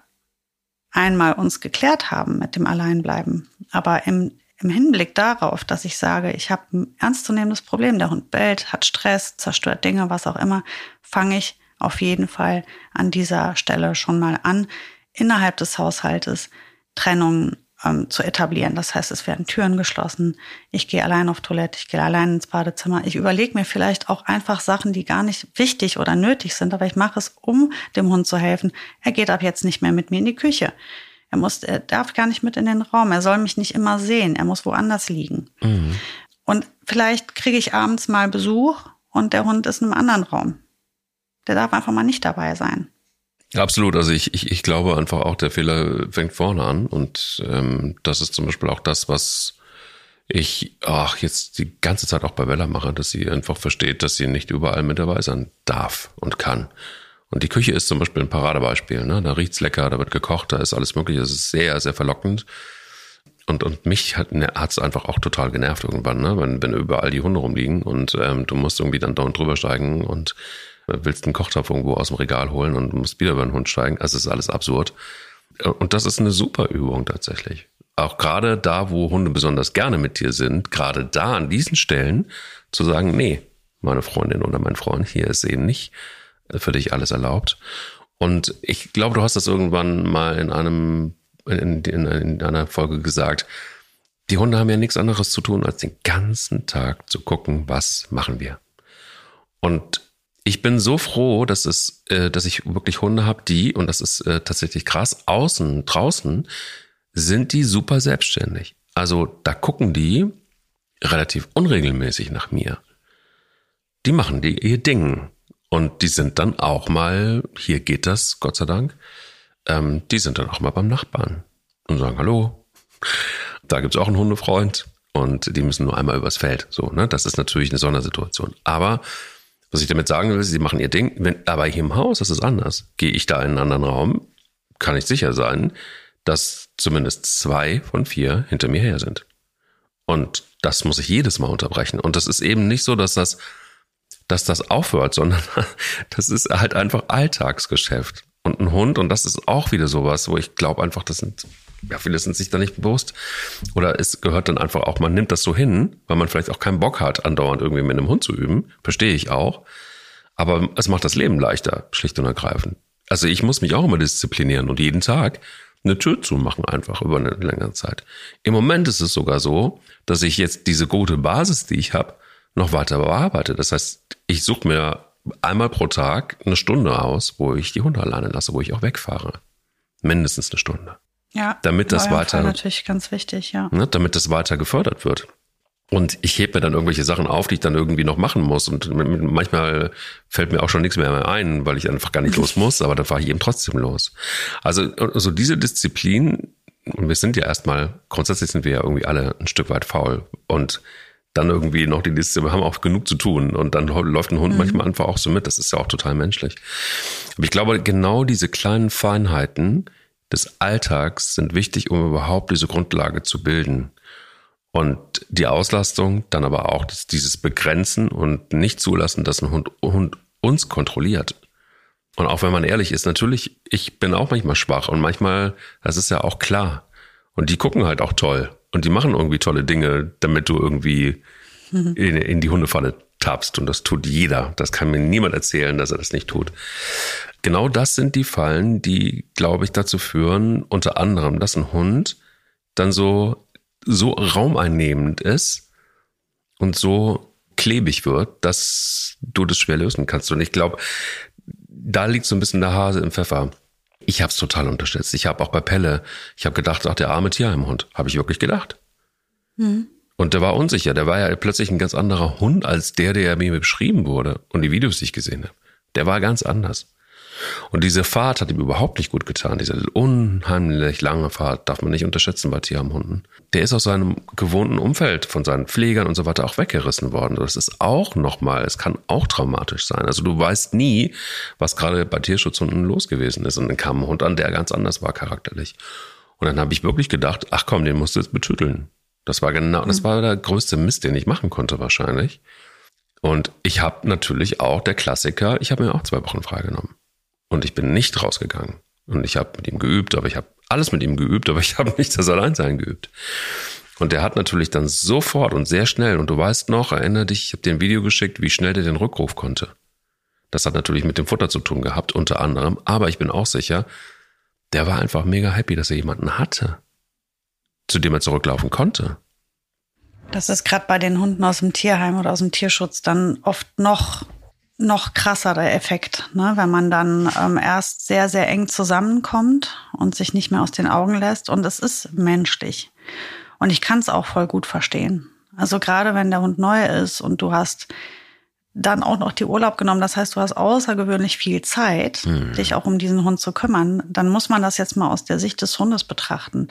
einmal uns geklärt haben mit dem Alleinbleiben. Aber im, im Hinblick darauf, dass ich sage, ich habe ein ernstzunehmendes Problem, der Hund bellt, hat Stress, zerstört Dinge, was auch immer, fange ich auf jeden Fall an dieser Stelle schon mal an, innerhalb des Haushaltes Trennungen ähm, zu etablieren. Das heißt, es werden Türen geschlossen, ich gehe allein auf Toilette, ich gehe allein ins Badezimmer. Ich überlege mir vielleicht auch einfach Sachen, die gar nicht wichtig oder nötig sind, aber ich mache es, um dem Hund zu helfen. Er geht ab jetzt nicht mehr mit mir in die Küche. Er muss, er darf gar nicht mit in den Raum. Er soll mich nicht immer sehen. Er muss woanders liegen. Mhm. Und vielleicht kriege ich abends mal Besuch und der Hund ist in einem anderen Raum. Der darf einfach mal nicht dabei sein. Absolut. Also ich, ich, ich glaube einfach auch, der Fehler fängt vorne an. Und ähm, das ist zum Beispiel auch das, was ich ach, jetzt die ganze Zeit auch bei Bella mache, dass sie einfach versteht, dass sie nicht überall mit dabei sein darf und kann. Und die Küche ist zum Beispiel ein Paradebeispiel. Ne? Da riecht's lecker, da wird gekocht, da ist alles möglich. Es ist sehr, sehr verlockend. Und, und mich hat es einfach auch total genervt irgendwann, ne? wenn, wenn überall die Hunde rumliegen und ähm, du musst irgendwie dann dauernd drüber steigen und willst einen Kochtopf irgendwo aus dem Regal holen und musst wieder über den Hund steigen. Also es ist alles absurd. Und das ist eine super Übung tatsächlich. Auch gerade da, wo Hunde besonders gerne mit dir sind, gerade da an diesen Stellen zu sagen, nee, meine Freundin oder mein Freund, hier ist eben nicht für dich alles erlaubt. Und ich glaube, du hast das irgendwann mal in einem, in, in, in einer Folge gesagt. Die Hunde haben ja nichts anderes zu tun, als den ganzen Tag zu gucken, was machen wir. Und ich bin so froh, dass es, äh, dass ich wirklich Hunde habe, die, und das ist äh, tatsächlich krass, außen, draußen sind die super selbstständig. Also da gucken die relativ unregelmäßig nach mir. Die machen die ihr Ding. Und die sind dann auch mal, hier geht das, Gott sei Dank, ähm, die sind dann auch mal beim Nachbarn und sagen Hallo. Da gibt's auch einen Hundefreund und die müssen nur einmal übers Feld. So, ne? Das ist natürlich eine Sondersituation. Aber was ich damit sagen will, sie machen ihr Ding. Wenn, aber hier im Haus ist es anders. Gehe ich da in einen anderen Raum, kann ich sicher sein, dass zumindest zwei von vier hinter mir her sind. Und das muss ich jedes Mal unterbrechen. Und das ist eben nicht so, dass das, dass das aufhört, sondern das ist halt einfach Alltagsgeschäft. Und ein Hund, und das ist auch wieder sowas, wo ich glaube einfach, das sind ja, viele sind sich da nicht bewusst. Oder es gehört dann einfach auch, man nimmt das so hin, weil man vielleicht auch keinen Bock hat, andauernd irgendwie mit einem Hund zu üben. Verstehe ich auch. Aber es macht das Leben leichter, schlicht und ergreifend. Also ich muss mich auch immer disziplinieren und jeden Tag eine Tür zumachen, einfach über eine längere Zeit. Im Moment ist es sogar so, dass ich jetzt diese gute Basis, die ich habe, noch weiter bearbeite. Das heißt, ich suche mir einmal pro Tag eine Stunde aus, wo ich die Hunde alleine lasse, wo ich auch wegfahre. Mindestens eine Stunde. Ja, damit das weiter Fall natürlich ganz wichtig, ja. Ne, damit das weiter gefördert wird. Und ich hebe mir dann irgendwelche Sachen auf, die ich dann irgendwie noch machen muss. Und manchmal fällt mir auch schon nichts mehr ein, weil ich einfach gar nicht los muss, aber dann fahre ich eben trotzdem los. Also, also diese Disziplin, und wir sind ja erstmal, grundsätzlich sind wir ja irgendwie alle ein Stück weit faul. Und dann irgendwie noch die Disziplin, wir haben auch genug zu tun. Und dann läuft ein Hund mhm. manchmal einfach auch so mit. Das ist ja auch total menschlich. Aber ich glaube, genau diese kleinen Feinheiten, des Alltags sind wichtig, um überhaupt diese Grundlage zu bilden. Und die Auslastung, dann aber auch dieses Begrenzen und nicht zulassen, dass ein Hund, Hund uns kontrolliert. Und auch wenn man ehrlich ist, natürlich, ich bin auch manchmal schwach und manchmal, das ist ja auch klar. Und die gucken halt auch toll und die machen irgendwie tolle Dinge, damit du irgendwie in, in die Hundefalle tappst. Und das tut jeder. Das kann mir niemand erzählen, dass er das nicht tut genau das sind die Fallen, die, glaube ich, dazu führen, unter anderem, dass ein Hund dann so, so raumeinnehmend ist und so klebig wird, dass du das schwer lösen kannst. Und ich glaube, da liegt so ein bisschen der Hase im Pfeffer. Ich habe es total unterschätzt. Ich habe auch bei Pelle, ich habe gedacht, ach, der arme Tierheimhund. Habe ich wirklich gedacht. Mhm. Und der war unsicher. Der war ja plötzlich ein ganz anderer Hund als der, der mir beschrieben wurde und die Videos, die ich gesehen habe. Der war ganz anders. Und diese Fahrt hat ihm überhaupt nicht gut getan. Diese unheimlich lange Fahrt darf man nicht unterschätzen bei Tierheimhunden. Der ist aus seinem gewohnten Umfeld von seinen Pflegern und so weiter auch weggerissen worden. Das ist auch nochmal, es kann auch traumatisch sein. Also du weißt nie, was gerade bei Tierschutzhunden los gewesen ist. Und dann kam ein Hund an, der ganz anders war charakterlich. Und dann habe ich wirklich gedacht, ach komm, den musst du jetzt betüteln. Das war genau, das mhm. war der größte Mist, den ich machen konnte wahrscheinlich. Und ich habe natürlich auch der Klassiker, ich habe mir auch zwei Wochen freigenommen. Und ich bin nicht rausgegangen. Und ich habe mit ihm geübt, aber ich habe alles mit ihm geübt, aber ich habe nicht das Alleinsein geübt. Und der hat natürlich dann sofort und sehr schnell, und du weißt noch, erinnere dich, ich habe dir ein Video geschickt, wie schnell der den Rückruf konnte. Das hat natürlich mit dem Futter zu tun gehabt, unter anderem, aber ich bin auch sicher, der war einfach mega happy, dass er jemanden hatte, zu dem er zurücklaufen konnte. Das ist gerade bei den Hunden aus dem Tierheim oder aus dem Tierschutz dann oft noch noch krasser der Effekt, ne? wenn man dann ähm, erst sehr, sehr eng zusammenkommt und sich nicht mehr aus den Augen lässt. Und es ist menschlich. Und ich kann es auch voll gut verstehen. Also gerade wenn der Hund neu ist und du hast dann auch noch die Urlaub genommen, das heißt, du hast außergewöhnlich viel Zeit, mhm. dich auch um diesen Hund zu kümmern, dann muss man das jetzt mal aus der Sicht des Hundes betrachten.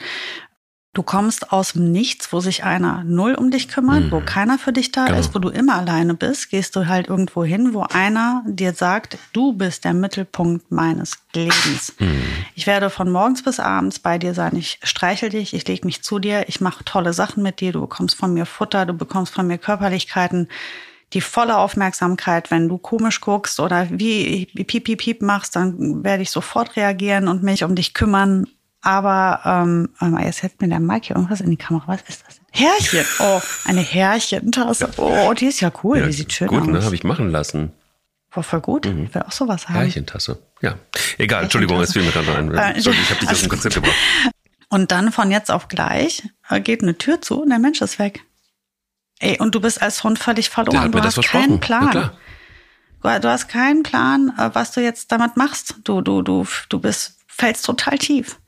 Du kommst aus dem Nichts, wo sich einer null um dich kümmert, mhm. wo keiner für dich da genau. ist, wo du immer alleine bist, gehst du halt irgendwo hin, wo einer dir sagt, du bist der Mittelpunkt meines Lebens. Mhm. Ich werde von morgens bis abends bei dir sein. Ich streichel dich, ich lege mich zu dir, ich mache tolle Sachen mit dir, du bekommst von mir Futter, du bekommst von mir Körperlichkeiten, die volle Aufmerksamkeit. Wenn du komisch guckst oder wie piep, piep, piep machst, dann werde ich sofort reagieren und mich um dich kümmern aber ähm, jetzt hält mir der Mike hier irgendwas in die Kamera. Was ist das? Härchen. Oh, eine Härchentasse. Oh, die ist ja cool. Ja, die sieht schön gut, aus. Gut, ne? Habe ich machen lassen. War voll gut. Mhm. Ich will auch sowas haben. Härchentasse. Ja. Egal, Entschuldigung, es fiel mir gerade ein. Äh, Entschuldigung, ich habe dich aus dem Konzept gebracht. Und dann von jetzt auf gleich äh, geht eine Tür zu und der Mensch ist weg. Ey, und du bist als Hund völlig verloren. Du hast keinen Plan. Du hast keinen Plan, äh, was du jetzt damit machst. Du, du, du, du bist fällt es total tief.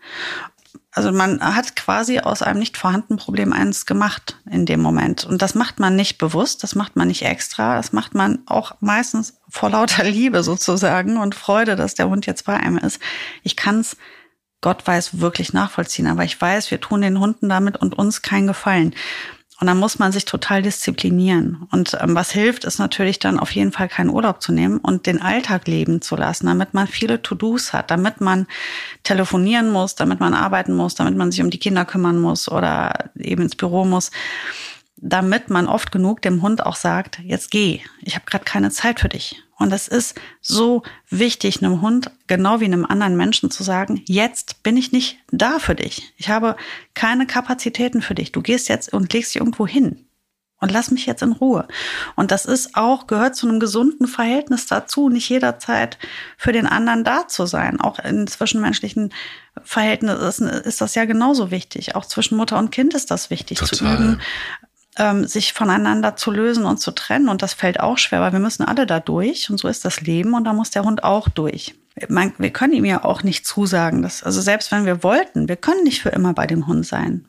Also man hat quasi aus einem nicht vorhandenen Problem eins gemacht in dem Moment. Und das macht man nicht bewusst, das macht man nicht extra, das macht man auch meistens vor lauter Liebe sozusagen und Freude, dass der Hund jetzt bei einem ist. Ich kann es, Gott weiß, wirklich nachvollziehen, aber ich weiß, wir tun den Hunden damit und uns keinen Gefallen. Und dann muss man sich total disziplinieren. Und ähm, was hilft, ist natürlich dann auf jeden Fall keinen Urlaub zu nehmen und den Alltag leben zu lassen, damit man viele To-Dos hat, damit man telefonieren muss, damit man arbeiten muss, damit man sich um die Kinder kümmern muss oder eben ins Büro muss damit man oft genug dem Hund auch sagt, jetzt geh, ich habe gerade keine Zeit für dich. Und es ist so wichtig, einem Hund, genau wie einem anderen Menschen zu sagen, jetzt bin ich nicht da für dich. Ich habe keine Kapazitäten für dich. Du gehst jetzt und legst dich irgendwo hin. Und lass mich jetzt in Ruhe. Und das ist auch, gehört zu einem gesunden Verhältnis dazu, nicht jederzeit für den anderen da zu sein. Auch in zwischenmenschlichen Verhältnissen ist das ja genauso wichtig. Auch zwischen Mutter und Kind ist das wichtig Total. zu üben, ähm, sich voneinander zu lösen und zu trennen. Und das fällt auch schwer, weil wir müssen alle da durch. Und so ist das Leben. Und da muss der Hund auch durch. Man, wir können ihm ja auch nicht zusagen, dass, also selbst wenn wir wollten, wir können nicht für immer bei dem Hund sein.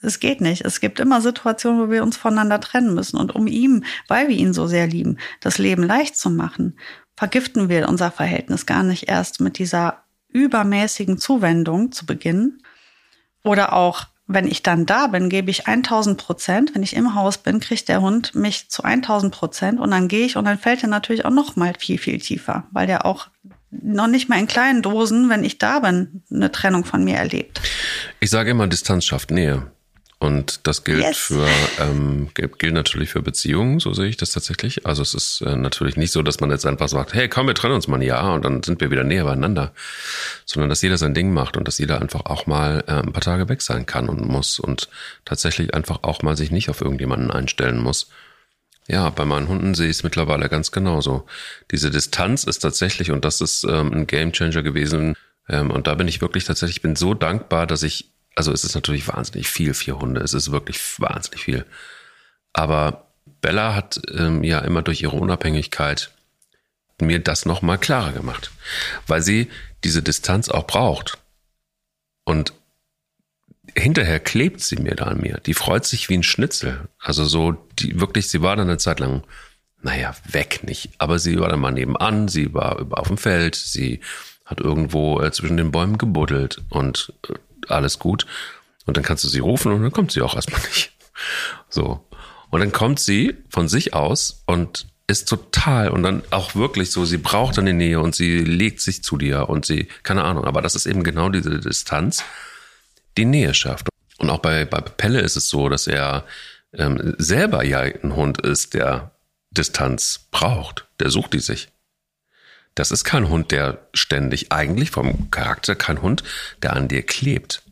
Es geht nicht. Es gibt immer Situationen, wo wir uns voneinander trennen müssen. Und um ihm, weil wir ihn so sehr lieben, das Leben leicht zu machen, vergiften wir unser Verhältnis gar nicht erst mit dieser übermäßigen Zuwendung zu Beginn. Oder auch wenn ich dann da bin, gebe ich 1000 Prozent. Wenn ich im Haus bin, kriegt der Hund mich zu 1000 Prozent und dann gehe ich und dann fällt er natürlich auch noch mal viel, viel tiefer, weil der auch noch nicht mal in kleinen Dosen, wenn ich da bin, eine Trennung von mir erlebt. Ich sage immer, Distanz schafft Nähe. Und das gilt yes. für ähm, gilt natürlich für Beziehungen, so sehe ich das tatsächlich. Also es ist äh, natürlich nicht so, dass man jetzt einfach sagt, hey, komm, wir trennen uns mal ein Jahr und dann sind wir wieder näher beieinander, sondern dass jeder sein Ding macht und dass jeder einfach auch mal äh, ein paar Tage weg sein kann und muss und tatsächlich einfach auch mal sich nicht auf irgendjemanden einstellen muss. Ja, bei meinen Hunden sehe ich es mittlerweile ganz genauso. Diese Distanz ist tatsächlich, und das ist ähm, ein Gamechanger gewesen, ähm, und da bin ich wirklich tatsächlich, bin so dankbar, dass ich also es ist natürlich wahnsinnig viel, vier Hunde. Es ist wirklich wahnsinnig viel. Aber Bella hat ähm, ja immer durch ihre Unabhängigkeit mir das nochmal klarer gemacht. Weil sie diese Distanz auch braucht. Und hinterher klebt sie mir da an mir. Die freut sich wie ein Schnitzel. Also so, die wirklich, sie war dann eine Zeit lang, naja, weg nicht. Aber sie war dann mal nebenan, sie war auf dem Feld, sie hat irgendwo äh, zwischen den Bäumen gebuddelt und äh, alles gut. Und dann kannst du sie rufen und dann kommt sie auch erstmal nicht. So. Und dann kommt sie von sich aus und ist total und dann auch wirklich so, sie braucht dann die Nähe und sie legt sich zu dir und sie, keine Ahnung, aber das ist eben genau diese Distanz, die Nähe schafft. Und auch bei, bei Pelle ist es so, dass er ähm, selber ja ein Hund ist, der Distanz braucht. Der sucht die sich. Das ist kein Hund, der ständig, eigentlich vom Charakter kein Hund, der an dir klebt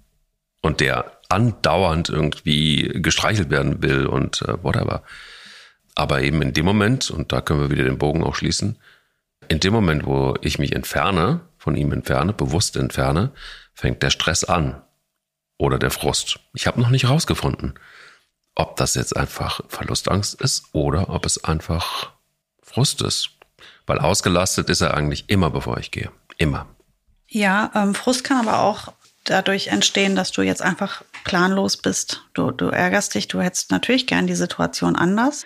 und der andauernd irgendwie gestreichelt werden will und äh, whatever. Aber eben in dem Moment, und da können wir wieder den Bogen auch schließen, in dem Moment, wo ich mich entferne, von ihm entferne, bewusst entferne, fängt der Stress an oder der Frust. Ich habe noch nicht rausgefunden, ob das jetzt einfach Verlustangst ist oder ob es einfach Frust ist. Weil ausgelastet ist er eigentlich immer, bevor ich gehe. Immer. Ja, ähm, Frust kann aber auch dadurch entstehen, dass du jetzt einfach planlos bist. Du, du ärgerst dich, du hättest natürlich gern die Situation anders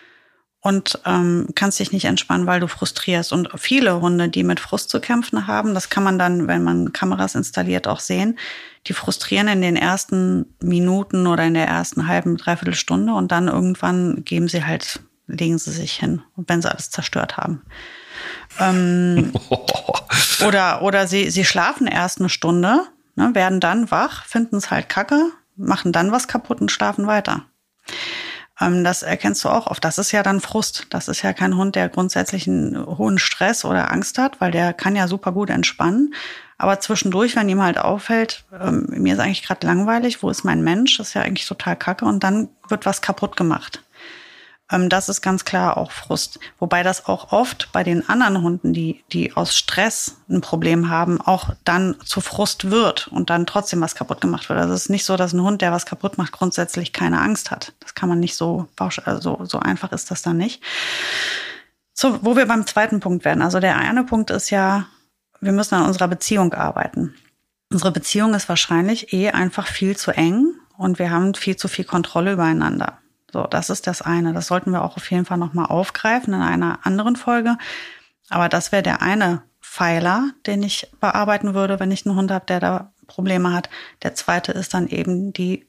und ähm, kannst dich nicht entspannen, weil du frustrierst. Und viele Hunde, die mit Frust zu kämpfen haben, das kann man dann, wenn man Kameras installiert, auch sehen, die frustrieren in den ersten Minuten oder in der ersten halben, dreiviertel Stunde und dann irgendwann geben sie halt, legen sie sich hin, wenn sie alles zerstört haben. Ähm, oder oder sie, sie schlafen erst eine Stunde, ne, werden dann wach, finden es halt kacke, machen dann was kaputt und schlafen weiter. Ähm, das erkennst du auch oft. Das ist ja dann Frust. Das ist ja kein Hund, der grundsätzlich einen hohen Stress oder Angst hat, weil der kann ja super gut entspannen. Aber zwischendurch, wenn ihm halt auffällt, ähm, mir ist eigentlich gerade langweilig, wo ist mein Mensch? Das ist ja eigentlich total kacke. Und dann wird was kaputt gemacht. Ähm, das ist ganz klar auch Frust. Wobei das auch oft bei den anderen Hunden, die, die aus Stress ein Problem haben, auch dann zu Frust wird und dann trotzdem was kaputt gemacht wird. Also es ist nicht so, dass ein Hund, der was kaputt macht, grundsätzlich keine Angst hat. Das kann man nicht so, also so einfach ist das dann nicht. So, wo wir beim zweiten Punkt werden. Also der eine Punkt ist ja, wir müssen an unserer Beziehung arbeiten. Unsere Beziehung ist wahrscheinlich eh einfach viel zu eng und wir haben viel zu viel Kontrolle übereinander. So, das ist das eine. Das sollten wir auch auf jeden Fall nochmal aufgreifen in einer anderen Folge. Aber das wäre der eine Pfeiler, den ich bearbeiten würde, wenn ich einen Hund habe, der da Probleme hat. Der zweite ist dann eben die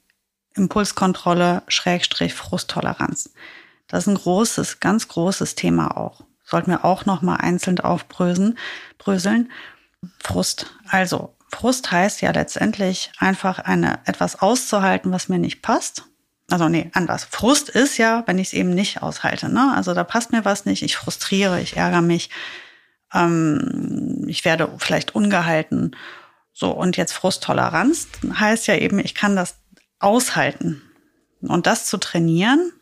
Impulskontrolle, Schrägstrich, Frusttoleranz. Das ist ein großes, ganz großes Thema auch. Sollten wir auch nochmal einzeln aufbröseln. Bröseln. Frust. Also, Frust heißt ja letztendlich einfach eine, etwas auszuhalten, was mir nicht passt also nee, anders. Frust ist ja, wenn ich es eben nicht aushalte. Ne? Also da passt mir was nicht, ich frustriere, ich ärgere mich, ähm, ich werde vielleicht ungehalten. So, und jetzt Frusttoleranz heißt ja eben, ich kann das aushalten. Und das zu trainieren,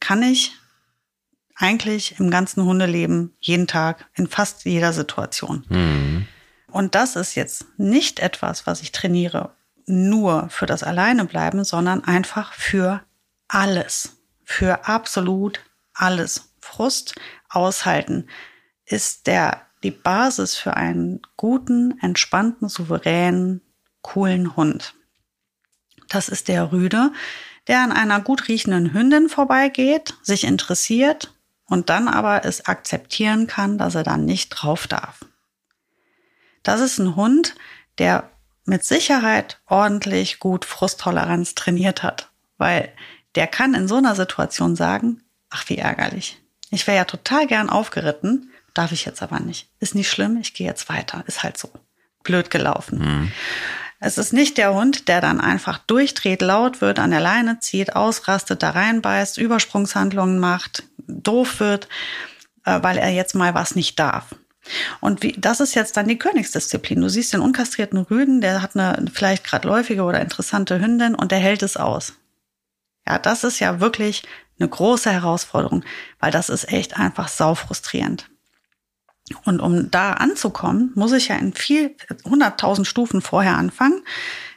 kann ich eigentlich im ganzen Hundeleben jeden Tag in fast jeder Situation. Mhm. Und das ist jetzt nicht etwas, was ich trainiere nur für das Alleinebleiben, sondern einfach für alles, für absolut alles. Frust aushalten ist der, die Basis für einen guten, entspannten, souveränen, coolen Hund. Das ist der Rüde, der an einer gut riechenden Hündin vorbeigeht, sich interessiert und dann aber es akzeptieren kann, dass er dann nicht drauf darf. Das ist ein Hund, der mit Sicherheit ordentlich gut Frusttoleranz trainiert hat, weil der kann in so einer Situation sagen, ach wie ärgerlich. Ich wäre ja total gern aufgeritten, darf ich jetzt aber nicht. Ist nicht schlimm, ich gehe jetzt weiter. Ist halt so. Blöd gelaufen. Mhm. Es ist nicht der Hund, der dann einfach durchdreht, laut wird, an der Leine zieht, ausrastet, da reinbeißt, Übersprungshandlungen macht, doof wird, äh, weil er jetzt mal was nicht darf. Und wie, das ist jetzt dann die Königsdisziplin. Du siehst den unkastrierten Rüden, der hat eine vielleicht gerade läufige oder interessante Hündin und der hält es aus. Ja, das ist ja wirklich eine große Herausforderung, weil das ist echt einfach sau frustrierend. Und um da anzukommen, muss ich ja in viel, 100.000 Stufen vorher anfangen.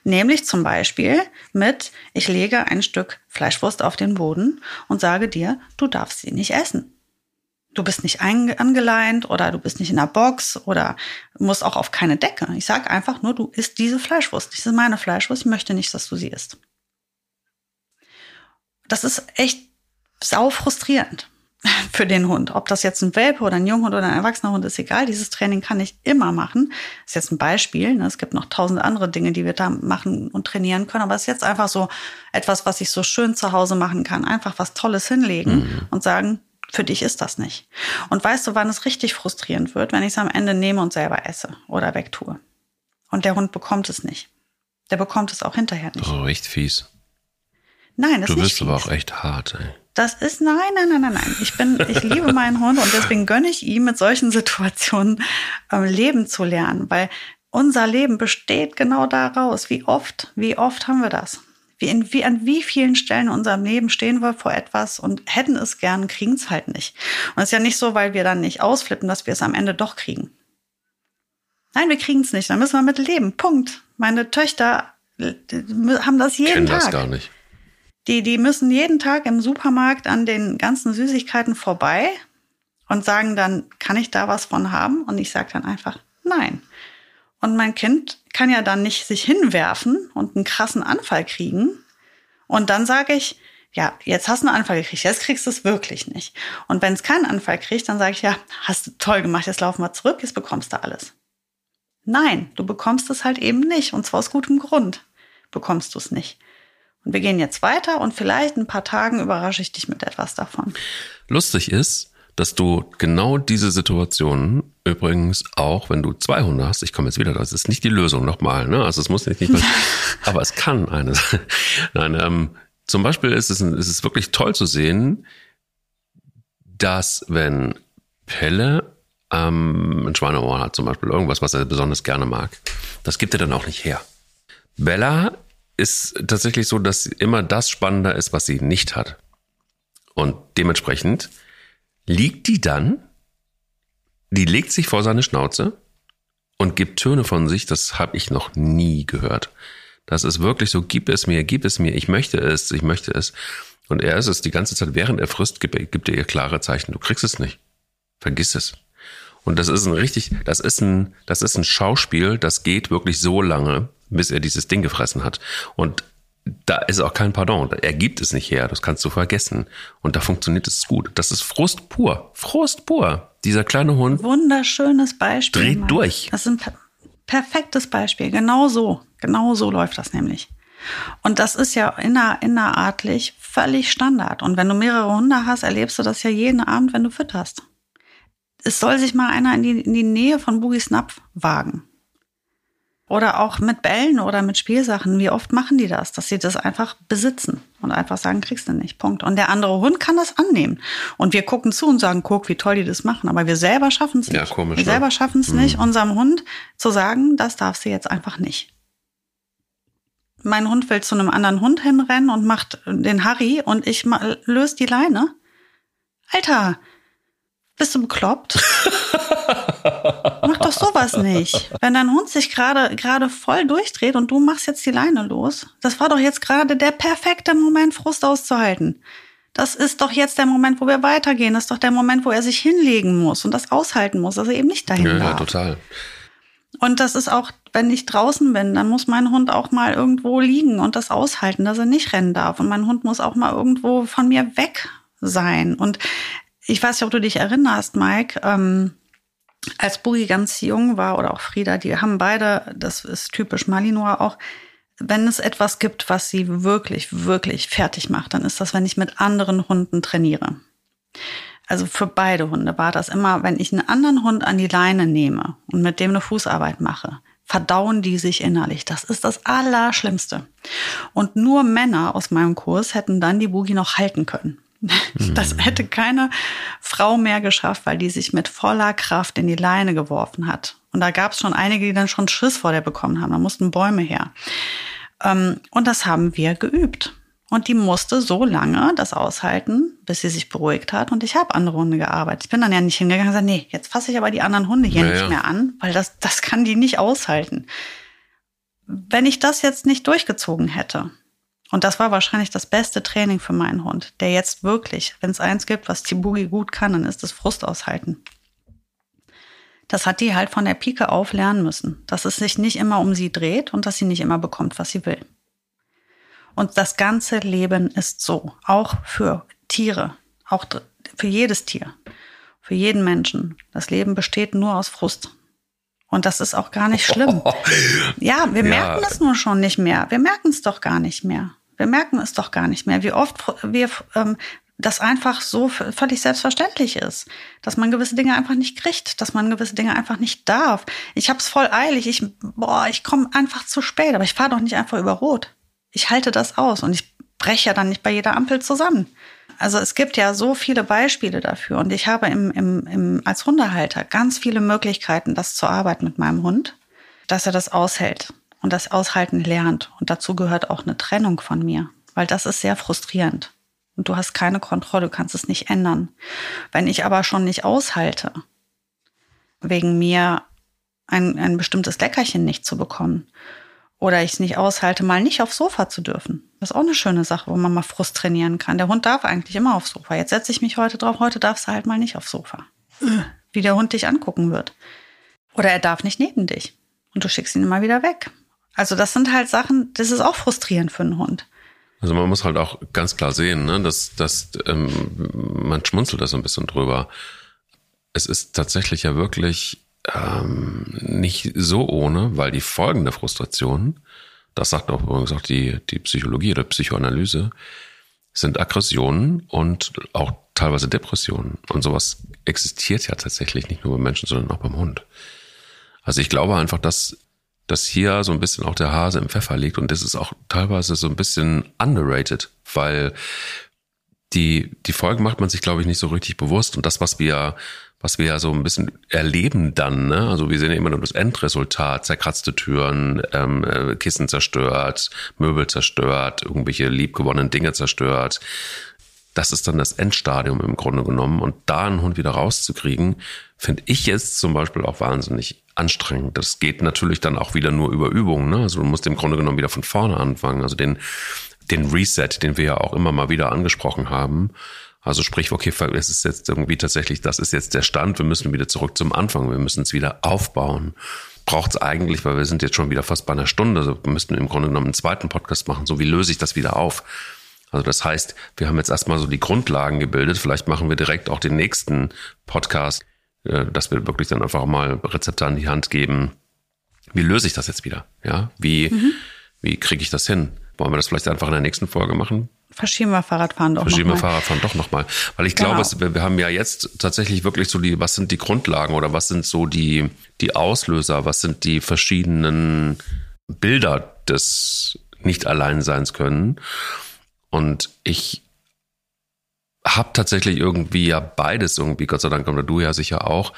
Nämlich zum Beispiel mit, ich lege ein Stück Fleischwurst auf den Boden und sage dir, du darfst sie nicht essen. Du bist nicht angeleint oder du bist nicht in der Box oder musst auch auf keine Decke. Ich sage einfach nur, du isst diese Fleischwurst. Das ist meine Fleischwurst. Ich möchte nicht, dass du sie isst das ist echt sau frustrierend für den Hund. Ob das jetzt ein Welpe oder ein Junghund oder ein erwachsener Hund ist, egal. Dieses Training kann ich immer machen. Das ist jetzt ein Beispiel. Ne? Es gibt noch tausend andere Dinge, die wir da machen und trainieren können. Aber es ist jetzt einfach so etwas, was ich so schön zu Hause machen kann. Einfach was Tolles hinlegen mhm. und sagen, für dich ist das nicht. Und weißt du, wann es richtig frustrierend wird, wenn ich es am Ende nehme und selber esse oder wegtue? Und der Hund bekommt es nicht. Der bekommt es auch hinterher nicht. Oh, echt fies. Nein, das du ist bist aber auch echt hart, ey. Das ist nein, nein, nein, nein, nein. Ich bin, ich liebe meinen Hund und deswegen gönne ich ihm mit solchen Situationen ähm, leben zu lernen, weil unser Leben besteht genau daraus. Wie oft, wie oft haben wir das? Wie, in, wie an wie vielen Stellen in unserem Leben stehen wir vor etwas und hätten es gern, kriegen es halt nicht. Und es ist ja nicht so, weil wir dann nicht ausflippen, dass wir es am Ende doch kriegen. Nein, wir kriegen es nicht. Dann müssen wir mit leben. Punkt. Meine Töchter äh, haben das jeden Kennen Tag. das gar nicht. Die, die müssen jeden Tag im Supermarkt an den ganzen Süßigkeiten vorbei und sagen dann, kann ich da was von haben? Und ich sage dann einfach, nein. Und mein Kind kann ja dann nicht sich hinwerfen und einen krassen Anfall kriegen. Und dann sage ich, ja, jetzt hast du einen Anfall gekriegt, jetzt kriegst du es wirklich nicht. Und wenn es keinen Anfall kriegt, dann sage ich, ja, hast du toll gemacht, jetzt laufen wir zurück, jetzt bekommst du alles. Nein, du bekommst es halt eben nicht. Und zwar aus gutem Grund bekommst du es nicht. Und wir gehen jetzt weiter und vielleicht in ein paar Tagen überrasche ich dich mit etwas davon. Lustig ist, dass du genau diese Situationen übrigens auch, wenn du zwei Hunde hast, ich komme jetzt wieder, das ist nicht die Lösung nochmal, ne? Also es muss nicht, nicht aber es kann eine sein. Nein, ähm, zum Beispiel ist es, ist es wirklich toll zu sehen, dass wenn Pelle ähm, ein Schweineohr hat, zum Beispiel irgendwas, was er besonders gerne mag, das gibt er dann auch nicht her. Bella ist tatsächlich so, dass immer das spannender ist, was sie nicht hat. Und dementsprechend liegt die dann, die legt sich vor seine Schnauze und gibt Töne von sich, das habe ich noch nie gehört. Das ist wirklich so, gib es mir, gib es mir, ich möchte es, ich möchte es. Und er ist es die ganze Zeit, während er frisst, gibt gibt er ihr klare Zeichen, du kriegst es nicht. Vergiss es. Und das ist ein richtig, das ist ein, das ist ein Schauspiel, das geht wirklich so lange, bis er dieses Ding gefressen hat. Und da ist auch kein Pardon. Er gibt es nicht her. Das kannst du vergessen. Und da funktioniert es gut. Das ist Frust pur. Frust pur. Dieser kleine Hund. Wunderschönes Beispiel. Dreht Mann. durch. Das ist ein per perfektes Beispiel. Genau so. Genau so läuft das nämlich. Und das ist ja inner, innerartlich völlig Standard. Und wenn du mehrere Hunde hast, erlebst du das ja jeden Abend, wenn du fütterst. Es soll sich mal einer in die, in die Nähe von Boogie Snap wagen. Oder auch mit Bällen oder mit Spielsachen. Wie oft machen die das? Dass sie das einfach besitzen und einfach sagen, kriegst du nicht. Punkt. Und der andere Hund kann das annehmen. Und wir gucken zu und sagen, guck, wie toll die das machen. Aber wir selber schaffen es nicht. Ja, komisch. Wir ne? selber schaffen es mhm. nicht, unserem Hund zu sagen, das darfst du jetzt einfach nicht. Mein Hund will zu einem anderen Hund hinrennen und macht den Harry und ich löse die Leine. Alter, bist du bekloppt? Mach doch sowas nicht. Wenn dein Hund sich gerade gerade voll durchdreht und du machst jetzt die Leine los, das war doch jetzt gerade der perfekte Moment, Frust auszuhalten. Das ist doch jetzt der Moment, wo wir weitergehen. Das ist doch der Moment, wo er sich hinlegen muss und das aushalten muss, dass er eben nicht dahin ja, darf. Ja, total. Und das ist auch, wenn ich draußen bin, dann muss mein Hund auch mal irgendwo liegen und das aushalten, dass er nicht rennen darf. Und mein Hund muss auch mal irgendwo von mir weg sein. Und ich weiß nicht, ob du dich erinnerst, Mike, ähm, als Boogie ganz jung war oder auch Frieda, die haben beide, das ist typisch Malinois auch, wenn es etwas gibt, was sie wirklich, wirklich fertig macht, dann ist das, wenn ich mit anderen Hunden trainiere. Also für beide Hunde war das immer, wenn ich einen anderen Hund an die Leine nehme und mit dem eine Fußarbeit mache, verdauen die sich innerlich. Das ist das Allerschlimmste. Und nur Männer aus meinem Kurs hätten dann die Boogie noch halten können. Das hätte keine Frau mehr geschafft, weil die sich mit voller Kraft in die Leine geworfen hat. Und da gab es schon einige, die dann schon Schiss vor der bekommen haben. Da mussten Bäume her. Ähm, und das haben wir geübt. Und die musste so lange das aushalten, bis sie sich beruhigt hat. Und ich habe andere Hunde gearbeitet. Ich bin dann ja nicht hingegangen und gesagt, nee, jetzt fasse ich aber die anderen Hunde hier naja. nicht mehr an, weil das, das kann die nicht aushalten. Wenn ich das jetzt nicht durchgezogen hätte, und das war wahrscheinlich das beste Training für meinen Hund, der jetzt wirklich, wenn es eins gibt, was Tibugi gut kann, dann ist es Frust aushalten. Das hat die halt von der Pike auf lernen müssen, dass es sich nicht immer um sie dreht und dass sie nicht immer bekommt, was sie will. Und das ganze Leben ist so, auch für Tiere, auch für jedes Tier, für jeden Menschen. Das Leben besteht nur aus Frust. Und das ist auch gar nicht schlimm. Ja, wir merken es nur schon nicht mehr. Wir merken es doch gar nicht mehr. Wir merken es doch gar nicht mehr, wie oft wir ähm, das einfach so völlig selbstverständlich ist, dass man gewisse Dinge einfach nicht kriegt, dass man gewisse Dinge einfach nicht darf. Ich hab's voll eilig, ich boah, ich komme einfach zu spät, aber ich fahre doch nicht einfach über rot. Ich halte das aus und ich breche ja dann nicht bei jeder Ampel zusammen. Also es gibt ja so viele Beispiele dafür und ich habe im, im, im, als Hundehalter ganz viele Möglichkeiten, das zu arbeiten mit meinem Hund, dass er das aushält und das Aushalten lernt. Und dazu gehört auch eine Trennung von mir, weil das ist sehr frustrierend. Und du hast keine Kontrolle, du kannst es nicht ändern. Wenn ich aber schon nicht aushalte, wegen mir ein, ein bestimmtes Leckerchen nicht zu bekommen oder ich es nicht aushalte, mal nicht aufs Sofa zu dürfen. Das ist auch eine schöne Sache, wo man mal Frust trainieren kann. Der Hund darf eigentlich immer aufs Sofa. Jetzt setze ich mich heute drauf, heute darfst du halt mal nicht aufs Sofa. Wie der Hund dich angucken wird. Oder er darf nicht neben dich. Und du schickst ihn immer wieder weg. Also das sind halt Sachen, das ist auch frustrierend für einen Hund. Also man muss halt auch ganz klar sehen, ne, dass, dass ähm, man schmunzelt da so ein bisschen drüber. Es ist tatsächlich ja wirklich ähm, nicht so ohne, weil die Folgen der Frustration, das sagt auch übrigens auch die, die Psychologie oder Psychoanalyse, sind Aggressionen und auch teilweise Depressionen. Und sowas existiert ja tatsächlich nicht nur beim Menschen, sondern auch beim Hund. Also ich glaube einfach, dass, dass hier so ein bisschen auch der Hase im Pfeffer liegt und das ist auch teilweise so ein bisschen underrated, weil die, die Folgen macht man sich, glaube ich, nicht so richtig bewusst. Und das, was wir was wir ja so ein bisschen erleben dann. Ne? Also wir sehen ja immer nur das Endresultat, zerkratzte Türen, ähm, äh, Kissen zerstört, Möbel zerstört, irgendwelche liebgewonnenen Dinge zerstört. Das ist dann das Endstadium im Grunde genommen. Und da einen Hund wieder rauszukriegen, finde ich jetzt zum Beispiel auch wahnsinnig anstrengend. Das geht natürlich dann auch wieder nur über Übungen. Ne? Also du musst im Grunde genommen wieder von vorne anfangen. Also den, den Reset, den wir ja auch immer mal wieder angesprochen haben, also sprich, okay, es ist jetzt irgendwie tatsächlich, das ist jetzt der Stand, wir müssen wieder zurück zum Anfang, wir müssen es wieder aufbauen. Braucht es eigentlich, weil wir sind jetzt schon wieder fast bei einer Stunde, also wir müssten im Grunde genommen einen zweiten Podcast machen, so wie löse ich das wieder auf? Also das heißt, wir haben jetzt erstmal so die Grundlagen gebildet, vielleicht machen wir direkt auch den nächsten Podcast, dass wir wirklich dann einfach mal Rezepte an die Hand geben. Wie löse ich das jetzt wieder? Ja, wie, mhm. wie kriege ich das hin? Wollen wir das vielleicht einfach in der nächsten Folge machen? Verschieben wir Fahrradfahren doch Verschieben wir Fahrradfahren doch nochmal. Weil ich glaube, genau. wir haben ja jetzt tatsächlich wirklich so die, was sind die Grundlagen oder was sind so die, die Auslöser, was sind die verschiedenen Bilder des Nicht-Alleinseins können. Und ich habe tatsächlich irgendwie ja beides irgendwie, Gott sei Dank, oder du ja sicher auch,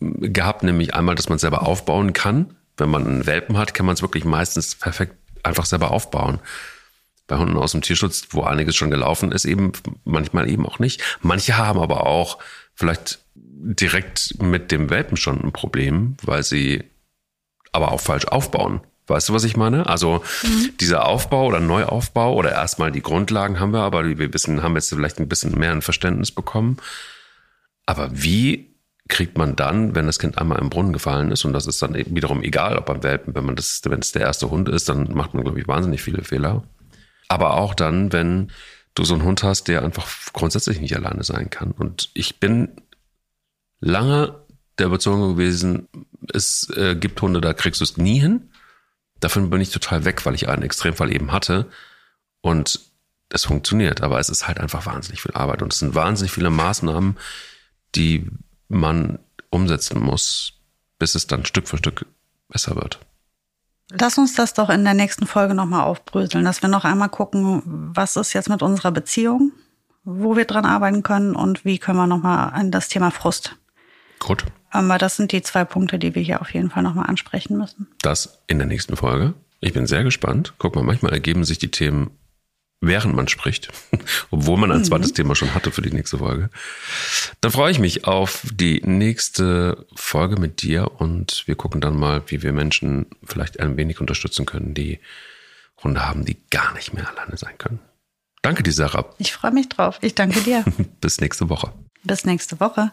gehabt, nämlich einmal, dass man selber aufbauen kann. Wenn man einen Welpen hat, kann man es wirklich meistens perfekt einfach selber aufbauen bei Hunden aus dem Tierschutz, wo einiges schon gelaufen ist, eben manchmal eben auch nicht. Manche haben aber auch vielleicht direkt mit dem Welpen schon ein Problem, weil sie aber auch falsch aufbauen. Weißt du, was ich meine? Also mhm. dieser Aufbau oder Neuaufbau oder erstmal die Grundlagen haben wir, aber wir wissen, haben jetzt vielleicht ein bisschen mehr ein Verständnis bekommen. Aber wie kriegt man dann, wenn das Kind einmal im Brunnen gefallen ist, und das ist dann wiederum egal, ob beim Welpen, wenn man das, wenn es der erste Hund ist, dann macht man, glaube ich, wahnsinnig viele Fehler. Aber auch dann, wenn du so einen Hund hast, der einfach grundsätzlich nicht alleine sein kann. Und ich bin lange der Überzeugung gewesen, es äh, gibt Hunde, da kriegst du es nie hin. Davon bin ich total weg, weil ich einen Extremfall eben hatte. Und es funktioniert, aber es ist halt einfach wahnsinnig viel Arbeit. Und es sind wahnsinnig viele Maßnahmen, die man umsetzen muss, bis es dann Stück für Stück besser wird. Lass uns das doch in der nächsten Folge nochmal aufbröseln, dass wir noch einmal gucken, was ist jetzt mit unserer Beziehung, wo wir dran arbeiten können und wie können wir nochmal an das Thema Frust. Gut. Aber das sind die zwei Punkte, die wir hier auf jeden Fall nochmal ansprechen müssen. Das in der nächsten Folge. Ich bin sehr gespannt. Guck mal, manchmal ergeben sich die Themen während man spricht, obwohl man ein zweites mhm. Thema schon hatte für die nächste Folge. Dann freue ich mich auf die nächste Folge mit dir und wir gucken dann mal, wie wir Menschen vielleicht ein wenig unterstützen können, die Hunde haben, die gar nicht mehr alleine sein können. Danke dir, Sarah. Ich freue mich drauf. Ich danke dir. Bis nächste Woche. Bis nächste Woche.